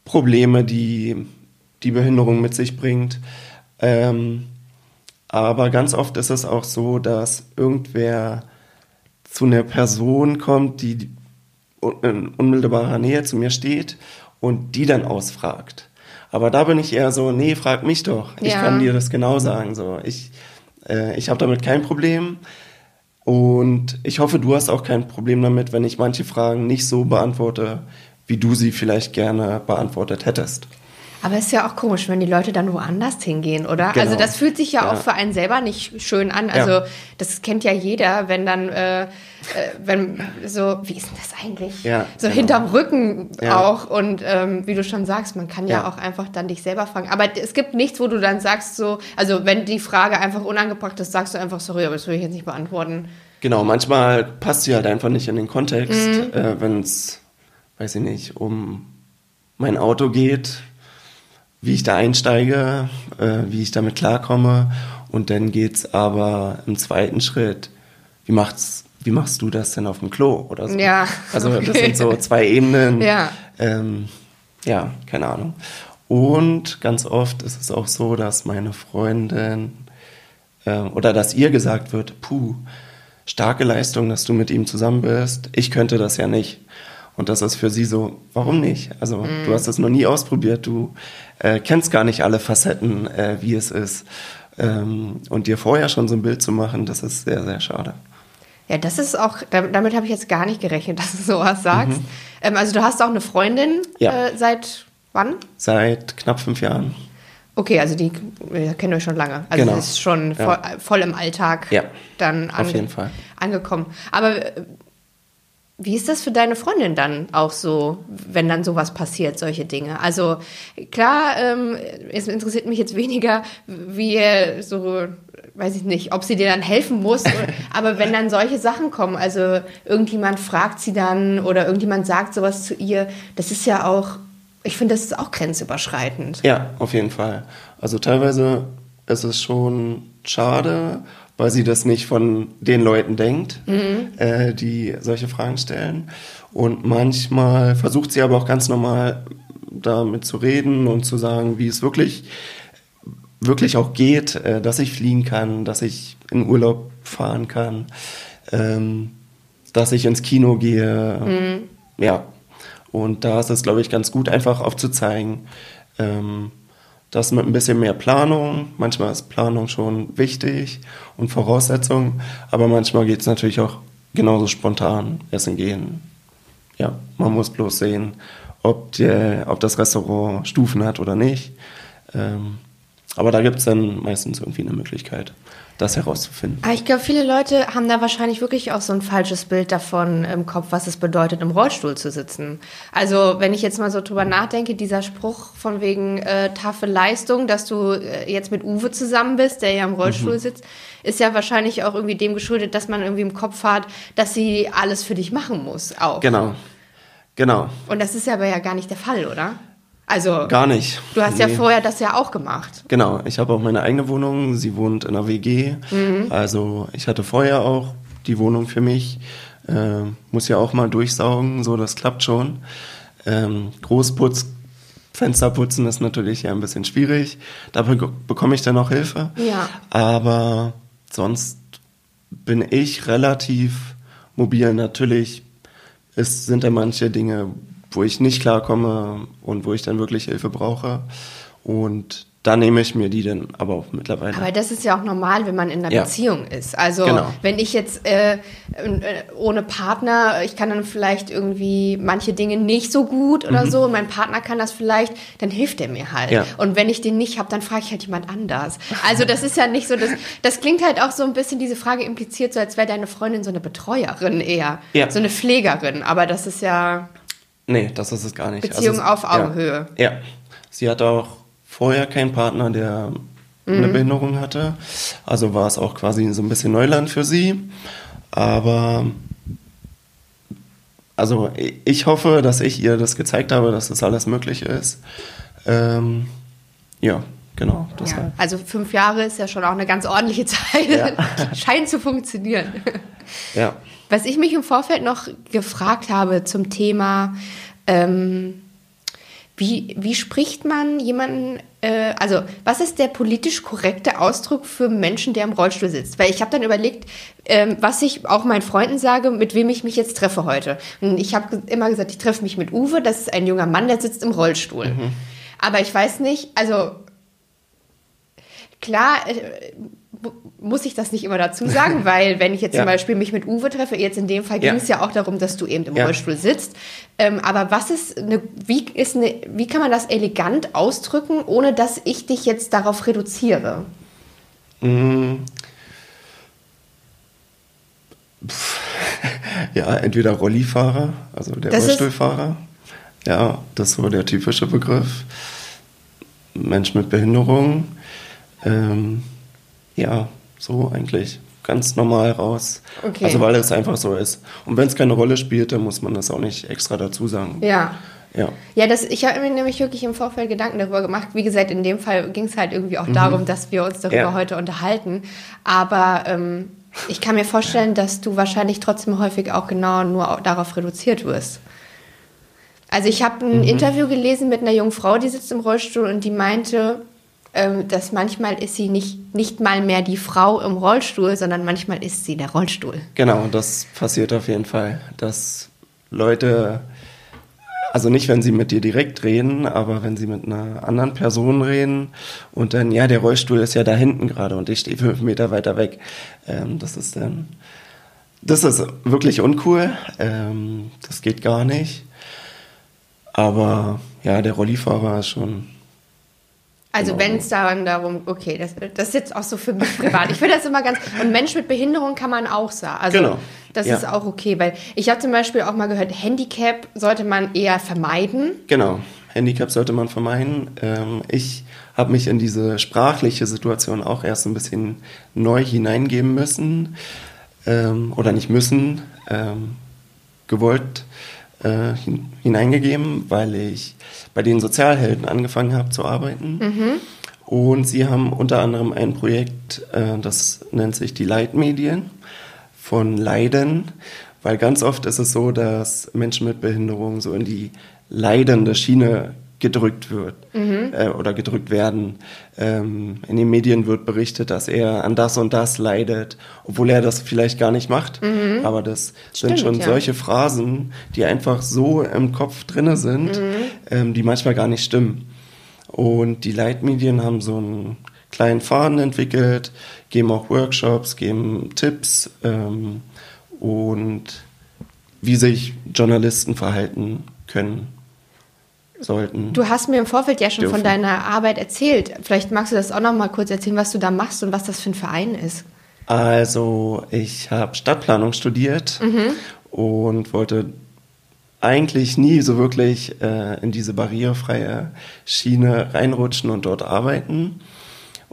Probleme, die die Behinderung mit sich bringt. Ähm, aber ganz oft ist es auch so, dass irgendwer zu einer Person kommt, die in unmittelbarer Nähe zu mir steht und die dann ausfragt. Aber da bin ich eher so, nee, frag mich doch. Ich ja. kann dir das genau sagen. So, ich, äh, ich habe damit kein Problem. Und ich hoffe, du hast auch kein Problem damit, wenn ich manche Fragen nicht so beantworte, wie du sie vielleicht gerne beantwortet hättest. Aber es ist ja auch komisch, wenn die Leute dann woanders hingehen, oder? Genau. Also das fühlt sich ja, ja, auch für einen selber nicht schön an. Also ja. das kennt ja jeder, wenn dann, äh, äh, wenn so, wie ist denn das eigentlich? Ja, so genau. hinterm Rücken auch. Und ähm, wie du schon sagst, man kann ja. auch einfach dann dich selber fragen. Aber es gibt nichts, wo du dann sagst so, also wenn die Frage einfach unangebracht ist, sagst du einfach, sorry, aber das will ich jetzt nicht beantworten. Genau, manchmal passt sie halt einfach nicht in den Kontext, mhm. äh, wenn es, weiß ich nicht, um mein Auto geht wie ich da einsteige, äh, wie ich damit klarkomme. Und dann geht's aber im zweiten Schritt, wie macht's, wie machst du das denn auf dem Klo oder so? Ja. Also okay. das sind so zwei Ebenen. Ja. Ähm, ja, keine Ahnung. Und ganz oft ist es auch so, dass meine Freundin äh, oder dass ihr gesagt wird, puh, starke Leistung, dass du mit ihm zusammen bist. Ich könnte das ja nicht. Und das ist für sie so, warum nicht? Also mm. du hast das noch nie ausprobiert, du äh, kennst gar nicht alle Facetten, äh, wie es ist. Ähm, und dir vorher schon so ein Bild zu machen, das ist sehr, sehr schade. Ja, das ist auch, damit, damit habe ich jetzt gar nicht gerechnet, dass du sowas sagst. Mhm. Ähm, also du hast auch eine Freundin ja. äh, seit wann? Seit knapp fünf Jahren. Okay, also die äh, kennen euch schon lange. Also genau. ist schon voll, ja. voll, im Alltag ja. dann an, Auf jeden Fall. angekommen. Aber äh, wie ist das für deine Freundin dann auch so, wenn dann sowas passiert, solche Dinge? Also klar, ähm, es interessiert mich jetzt weniger, wie so, weiß ich nicht, ob sie dir dann helfen muss, aber wenn dann solche Sachen kommen, also irgendjemand fragt sie dann oder irgendjemand sagt sowas zu ihr, das ist ja auch ich finde, das ist auch grenzüberschreitend. Ja, auf jeden Fall. Also teilweise ist es schon schade, weil sie das nicht von den Leuten denkt, mhm. äh, die solche Fragen stellen. Und manchmal versucht sie aber auch ganz normal damit zu reden und zu sagen, wie es wirklich, wirklich auch geht, äh, dass ich fliehen kann, dass ich in Urlaub fahren kann, ähm, dass ich ins Kino gehe. Mhm. Ja. Und da ist es, glaube ich, ganz gut, einfach aufzuzeigen, ähm, dass mit ein bisschen mehr Planung, manchmal ist Planung schon wichtig und Voraussetzung, aber manchmal geht es natürlich auch genauso spontan essen gehen. Ja, man muss bloß sehen, ob, der, ob das Restaurant Stufen hat oder nicht. Ähm, aber da gibt es dann meistens irgendwie eine Möglichkeit das herauszufinden. Aber ich glaube, viele Leute haben da wahrscheinlich wirklich auch so ein falsches Bild davon im Kopf, was es bedeutet, im Rollstuhl zu sitzen. Also, wenn ich jetzt mal so drüber nachdenke, dieser Spruch von wegen äh, taffe Leistung, dass du äh, jetzt mit Uwe zusammen bist, der ja im Rollstuhl mhm. sitzt, ist ja wahrscheinlich auch irgendwie dem geschuldet, dass man irgendwie im Kopf hat, dass sie alles für dich machen muss, auch. Genau. Genau. Und das ist ja aber ja gar nicht der Fall, oder? Also gar nicht. Du hast nee. ja vorher das ja auch gemacht. Genau, ich habe auch meine eigene Wohnung. Sie wohnt in einer WG. Mhm. Also ich hatte vorher auch die Wohnung für mich. Äh, muss ja auch mal durchsaugen, so das klappt schon. Ähm, Großputz, Fensterputzen ist natürlich ja ein bisschen schwierig. Da be bekomme ich dann auch Hilfe. Ja. Aber sonst bin ich relativ mobil. Natürlich ist, sind da manche Dinge, wo ich nicht klarkomme und wo ich dann wirklich Hilfe brauche. Und da nehme ich mir die dann aber auch mittlerweile. Aber das ist ja auch normal, wenn man in einer ja. Beziehung ist. Also genau. wenn ich jetzt äh, äh, ohne Partner, ich kann dann vielleicht irgendwie manche Dinge nicht so gut oder mhm. so und mein Partner kann das vielleicht, dann hilft er mir halt. Ja. Und wenn ich den nicht habe, dann frage ich halt jemand anders. Also das ist ja nicht so, das, das klingt halt auch so ein bisschen, diese Frage impliziert so, als wäre deine Freundin so eine Betreuerin eher, ja. so eine Pflegerin. Aber das ist ja... Nee, das ist es gar nicht. Beziehung also, auf Augenhöhe. Ja. ja. Sie hat auch vorher keinen Partner, der mhm. eine Behinderung hatte. Also war es auch quasi so ein bisschen Neuland für sie. Aber also ich hoffe, dass ich ihr das gezeigt habe, dass das alles möglich ist. Ähm, ja, genau. Ja, also fünf Jahre ist ja schon auch eine ganz ordentliche Zeit. Ja. Scheint zu funktionieren. Ja. Was ich mich im Vorfeld noch gefragt habe zum Thema, ähm, wie, wie spricht man jemanden, äh, also was ist der politisch korrekte Ausdruck für Menschen, der im Rollstuhl sitzt? Weil ich habe dann überlegt, ähm, was ich auch meinen Freunden sage, mit wem ich mich jetzt treffe heute. Und ich habe immer gesagt, ich treffe mich mit Uwe, das ist ein junger Mann, der sitzt im Rollstuhl. Mhm. Aber ich weiß nicht, also klar, äh, muss ich das nicht immer dazu sagen, weil wenn ich jetzt ja. zum Beispiel mich mit Uwe treffe, jetzt in dem Fall ging ja. es ja auch darum, dass du eben im ja. Rollstuhl sitzt. Ähm, aber was ist eine, wie ist eine, wie kann man das elegant ausdrücken, ohne dass ich dich jetzt darauf reduziere? Mhm. Ja, entweder Rollifahrer, also der das Rollstuhlfahrer. Ja, das ist so der typische Begriff. Mensch mit Behinderung. Ähm, ja, so eigentlich ganz normal raus. Okay. Also weil es einfach so ist. Und wenn es keine Rolle spielt, dann muss man das auch nicht extra dazu sagen. Ja. Ja, ja das, ich habe mir nämlich wirklich im Vorfeld Gedanken darüber gemacht. Wie gesagt, in dem Fall ging es halt irgendwie auch mhm. darum, dass wir uns darüber ja. heute unterhalten. Aber ähm, ich kann mir vorstellen, dass du wahrscheinlich trotzdem häufig auch genau nur darauf reduziert wirst. Also ich habe ein mhm. Interview gelesen mit einer jungen Frau, die sitzt im Rollstuhl und die meinte, dass manchmal ist sie nicht, nicht mal mehr die Frau im Rollstuhl, sondern manchmal ist sie der Rollstuhl. Genau, das passiert auf jeden Fall, dass Leute, also nicht, wenn sie mit dir direkt reden, aber wenn sie mit einer anderen Person reden und dann, ja, der Rollstuhl ist ja da hinten gerade und ich stehe fünf Meter weiter weg. Ähm, das ist dann, das ist wirklich uncool. Ähm, das geht gar nicht. Aber ja, der Rollifahrer ist schon also genau. wenn es dann darum, okay, das, das ist jetzt auch so für mich privat. Ich finde das immer ganz, und Mensch mit Behinderung kann man auch sagen. Also genau. das ja. ist auch okay, weil ich habe zum Beispiel auch mal gehört, Handicap sollte man eher vermeiden. Genau, Handicap sollte man vermeiden. Ähm, ich habe mich in diese sprachliche Situation auch erst ein bisschen neu hineingeben müssen ähm, oder nicht müssen, ähm, gewollt äh, hineingegeben, weil ich bei den Sozialhelden angefangen habe zu arbeiten. Mhm. Und sie haben unter anderem ein Projekt, äh, das nennt sich die Leitmedien von Leiden, weil ganz oft ist es so, dass Menschen mit Behinderung so in die leidende Schiene gedrückt wird mhm. äh, oder gedrückt werden. Ähm, in den Medien wird berichtet, dass er an das und das leidet, obwohl er das vielleicht gar nicht macht. Mhm. Aber das Stimmt, sind schon ja. solche Phrasen, die einfach so im Kopf drinne sind, mhm. ähm, die manchmal gar nicht stimmen. Und die Leitmedien haben so einen kleinen Faden entwickelt, geben auch Workshops, geben Tipps ähm, und wie sich Journalisten verhalten können sollten. Du hast mir im Vorfeld ja schon dürfen. von deiner Arbeit erzählt. Vielleicht magst du das auch noch mal kurz erzählen, was du da machst und was das für ein Verein ist. Also ich habe Stadtplanung studiert mhm. und wollte eigentlich nie so wirklich äh, in diese barrierefreie Schiene reinrutschen und dort arbeiten.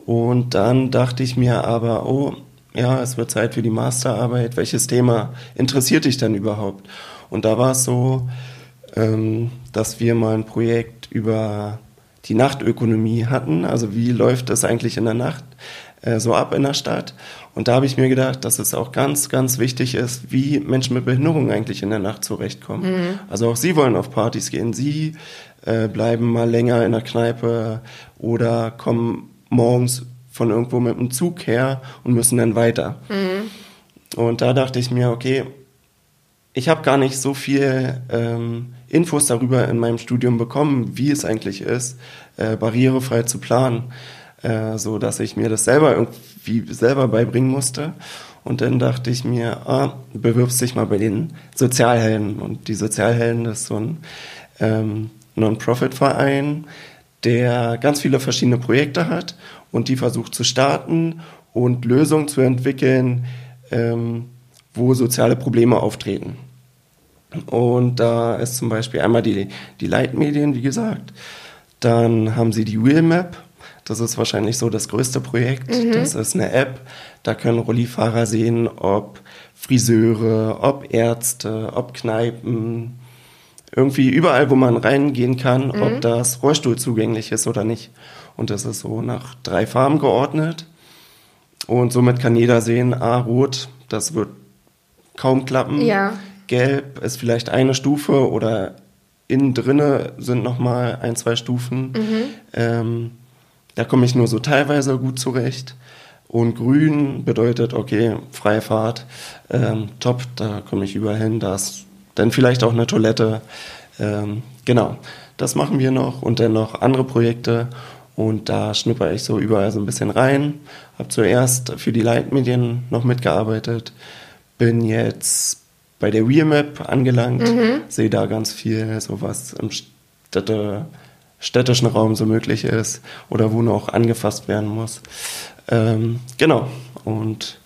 Und dann dachte ich mir aber, oh, ja, es wird Zeit für die Masterarbeit. Welches Thema interessiert dich denn überhaupt? Und da war es so, ähm, dass wir mal ein Projekt über die Nachtökonomie hatten. Also wie läuft das eigentlich in der Nacht äh, so ab in der Stadt? Und da habe ich mir gedacht, dass es auch ganz, ganz wichtig ist, wie Menschen mit Behinderungen eigentlich in der Nacht zurechtkommen. Mhm. Also auch sie wollen auf Partys gehen. Sie äh, bleiben mal länger in der Kneipe oder kommen morgens von irgendwo mit dem Zug her und müssen dann weiter. Mhm. Und da dachte ich mir, okay, ich habe gar nicht so viel ähm, Infos darüber in meinem Studium bekommen, wie es eigentlich ist, äh, barrierefrei zu planen, äh, so dass ich mir das selber irgendwie selber beibringen musste. Und dann dachte ich mir, ah, bewirbst dich mal bei den Sozialhelden. Und die Sozialhelden ist so ein ähm, Non-Profit-Verein, der ganz viele verschiedene Projekte hat und die versucht zu starten und Lösungen zu entwickeln, ähm, wo soziale Probleme auftreten. Und da ist zum Beispiel einmal die, die Leitmedien, wie gesagt. Dann haben sie die Wheelmap. Das ist wahrscheinlich so das größte Projekt. Mhm. Das ist eine App. Da können Rollifahrer sehen, ob Friseure, ob Ärzte, ob Kneipen, irgendwie überall, wo man reingehen kann, mhm. ob das Rollstuhl zugänglich ist oder nicht. Und das ist so nach drei Farben geordnet. Und somit kann jeder sehen, ah, rot, das wird kaum klappen. Ja. Gelb ist vielleicht eine Stufe oder innen drinne sind noch mal ein, zwei Stufen. Mhm. Ähm, da komme ich nur so teilweise gut zurecht. Und grün bedeutet, okay, freie Fahrt, ähm, top, da komme ich überall hin. Da ist dann vielleicht auch eine Toilette. Ähm, genau, das machen wir noch und dann noch andere Projekte. Und da schnupper ich so überall so ein bisschen rein. Habe zuerst für die Leitmedien noch mitgearbeitet. Bin jetzt bei der Rearmap angelangt, mhm. sehe da ganz viel, so was im Städte, städtischen Raum so möglich ist oder wo noch angefasst werden muss. Ähm, genau, und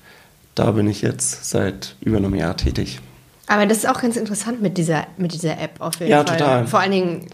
da bin ich jetzt seit über einem Jahr tätig. Aber das ist auch ganz interessant mit dieser, mit dieser App auf jeden ja, Fall. Ja, total. Vor allen Dingen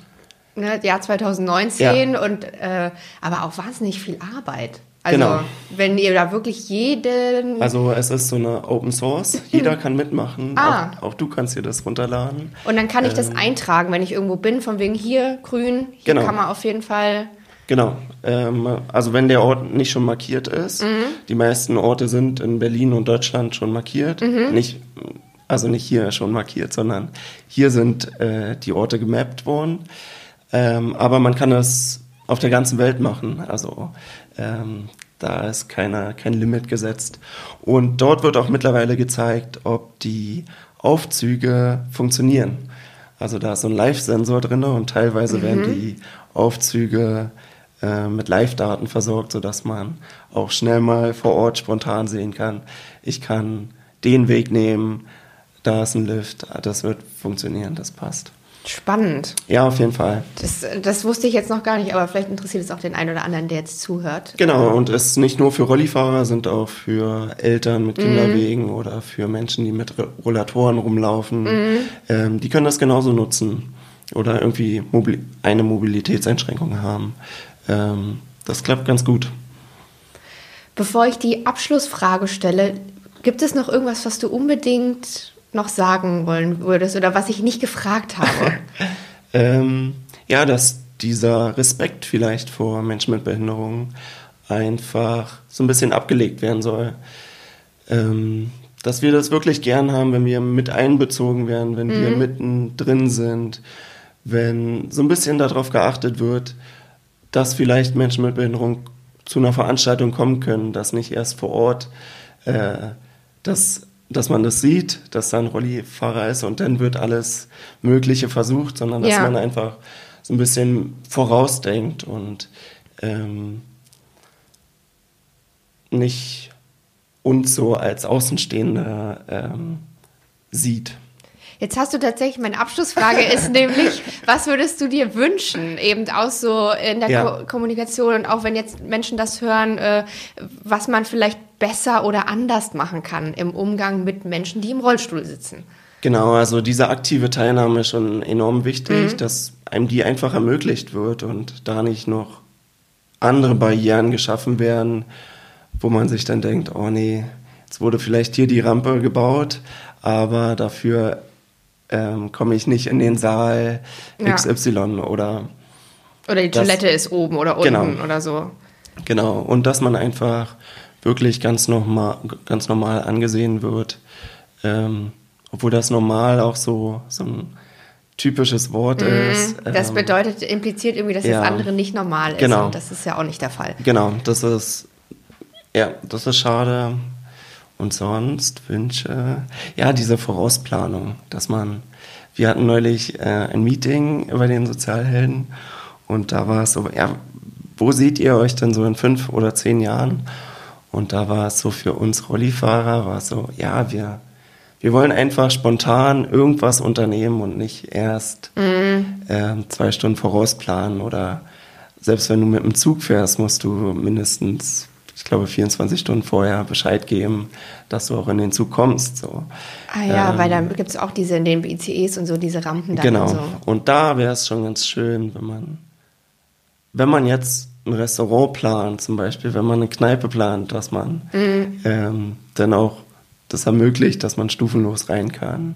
ne, Jahr 2019 ja. und äh, aber auch wahnsinnig viel Arbeit. Also genau. wenn ihr da wirklich jeden. Also es ist so eine Open Source, jeder kann mitmachen, ah. auch, auch, du kannst dir das runterladen. Und dann kann ich das ähm, eintragen, wenn ich irgendwo bin, von wegen hier grün, hier genau. kann man auf jeden Fall. Genau, ähm, also wenn der Ort nicht schon markiert ist, mhm. die meisten Orte sind in Berlin und Deutschland schon markiert, mhm. nicht, also nicht hier schon markiert, sondern hier sind äh, die Orte gemappt worden. Ähm, aber man kann das auf der ganzen Welt machen. Also ähm, da ist keine, kein Limit gesetzt. Und dort wird auch mittlerweile gezeigt, ob die Aufzüge funktionieren. Also da ist so ein Live-Sensor drin und teilweise mhm. werden die Aufzüge äh, mit Live-Daten versorgt, sodass man auch schnell mal vor Ort spontan sehen kann. Ich kann den Weg nehmen, da ist ein Lift, das wird funktionieren, das passt. Spannend. Ja, auf jeden Fall. Das, das wusste ich jetzt noch gar nicht, aber vielleicht interessiert es auch den einen oder anderen, der jetzt zuhört. Genau, und es ist nicht nur für Rollifahrer, sind auch für Eltern mit Kinderwegen mhm. oder für Menschen, die mit Rollatoren rumlaufen. Mhm. Ähm, die können das genauso nutzen oder irgendwie Mobil eine Mobilitätseinschränkung haben. Ähm, das klappt ganz gut. Bevor ich die Abschlussfrage stelle, gibt es noch irgendwas, was du unbedingt noch sagen wollen würdest oder was ich nicht gefragt habe? ähm, ja, dass dieser Respekt vielleicht vor Menschen mit Behinderung einfach so ein bisschen abgelegt werden soll. Ähm, dass wir das wirklich gern haben, wenn wir mit einbezogen werden, wenn mhm. wir mittendrin sind, wenn so ein bisschen darauf geachtet wird, dass vielleicht Menschen mit Behinderung zu einer Veranstaltung kommen können, dass nicht erst vor Ort, äh, dass, dass man das sieht, dass da ein Rollifahrer ist und dann wird alles Mögliche versucht, sondern dass ja. man einfach so ein bisschen vorausdenkt und ähm, nicht uns so als Außenstehende ähm, sieht. Jetzt hast du tatsächlich, meine Abschlussfrage ist nämlich, was würdest du dir wünschen, eben auch so in der ja. Ko Kommunikation und auch wenn jetzt Menschen das hören, äh, was man vielleicht besser oder anders machen kann im Umgang mit Menschen, die im Rollstuhl sitzen? Genau, also diese aktive Teilnahme ist schon enorm wichtig, mhm. dass einem die einfach ermöglicht wird und da nicht noch andere Barrieren geschaffen werden, wo man sich dann denkt, oh nee, jetzt wurde vielleicht hier die Rampe gebaut, aber dafür ähm, komme ich nicht in den Saal XY ja. oder. Oder die Toilette ist oben oder unten genau, oder so. Genau, und dass man einfach wirklich ganz normal, ganz normal angesehen wird. Ähm, obwohl das normal auch so, so ein typisches Wort mm, ist. Das ähm, bedeutet, impliziert irgendwie, dass ja, das andere nicht normal ist. Genau. Und das ist ja auch nicht der Fall. Genau, das ist, ja, das ist schade. Und sonst Wünsche, ja, diese Vorausplanung, dass man, wir hatten neulich äh, ein Meeting über den Sozialhelden und da war es so, ja, wo seht ihr euch denn so in fünf oder zehn Jahren? Und da war es so für uns Rollifahrer, war es so, ja, wir, wir wollen einfach spontan irgendwas unternehmen und nicht erst mhm. äh, zwei Stunden vorausplanen oder selbst wenn du mit dem Zug fährst, musst du mindestens ich glaube, 24 Stunden vorher Bescheid geben, dass du auch in den Zug kommst. So. Ah ja, ähm, weil dann gibt es auch diese in den ICEs und so, diese Rampen da. Genau. Und, so. und da wäre es schon ganz schön, wenn man, wenn man jetzt ein Restaurant plant, zum Beispiel, wenn man eine Kneipe plant, dass man mhm. ähm, dann auch das ermöglicht, dass man stufenlos rein kann.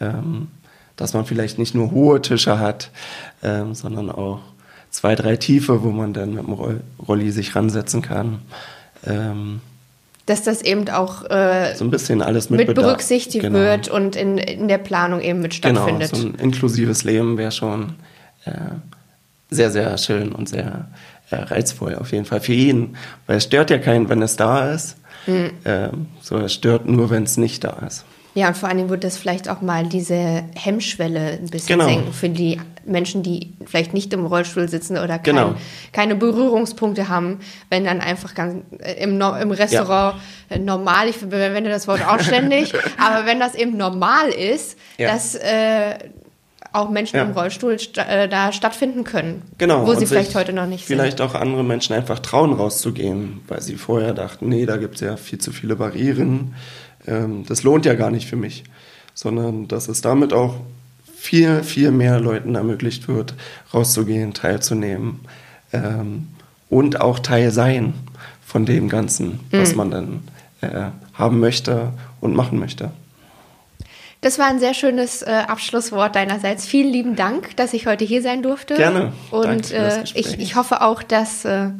Ähm, dass man vielleicht nicht nur hohe Tische hat, ähm, sondern auch zwei, drei tiefe, wo man dann mit dem Rolli sich ransetzen kann. Ähm, dass das eben auch äh, so ein bisschen alles mit, mit berücksichtigt genau. wird und in, in der Planung eben mit stattfindet. Genau, so ein inklusives Leben wäre schon äh, sehr, sehr schön und sehr äh, reizvoll auf jeden Fall für jeden. Weil es stört ja keinen, wenn es da ist. Mhm. so, es stört nur, wenn es nicht da ist. Ja, und vor allen Dingen wird das vielleicht auch mal diese Hemmschwelle ein bisschen genau. senken für die Menschen, die vielleicht nicht im Rollstuhl sitzen oder kein, genau. keine Berührungspunkte haben, wenn dann einfach ganz äh, im, im Restaurant ja. Äh, normal, ich verwende das Wort auch ständig, aber wenn das eben normal ist, ja. dass äh, auch Menschen ja. im Rollstuhl st äh, da stattfinden können, genau. wo sie vielleicht heute noch nicht vielleicht sind. Vielleicht auch andere Menschen einfach trauen, rauszugehen, weil sie vorher dachten, nee, da gibt es ja viel zu viele Barrieren ähm, das lohnt ja gar nicht für mich, sondern dass es damit auch viel, viel mehr Leuten ermöglicht wird, rauszugehen, teilzunehmen ähm, und auch Teil sein von dem Ganzen, mhm. was man dann äh, haben möchte und machen möchte. Das war ein sehr schönes äh, Abschlusswort deinerseits. Vielen lieben Dank, dass ich heute hier sein durfte. Gerne. Und äh, ich, ich, hoffe auch, dass äh,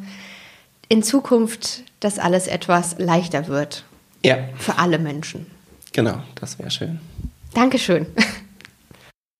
in Zukunft das alles etwas leichter wird. Ja. Für alle Menschen. Genau, das wäre schön. Dankeschön.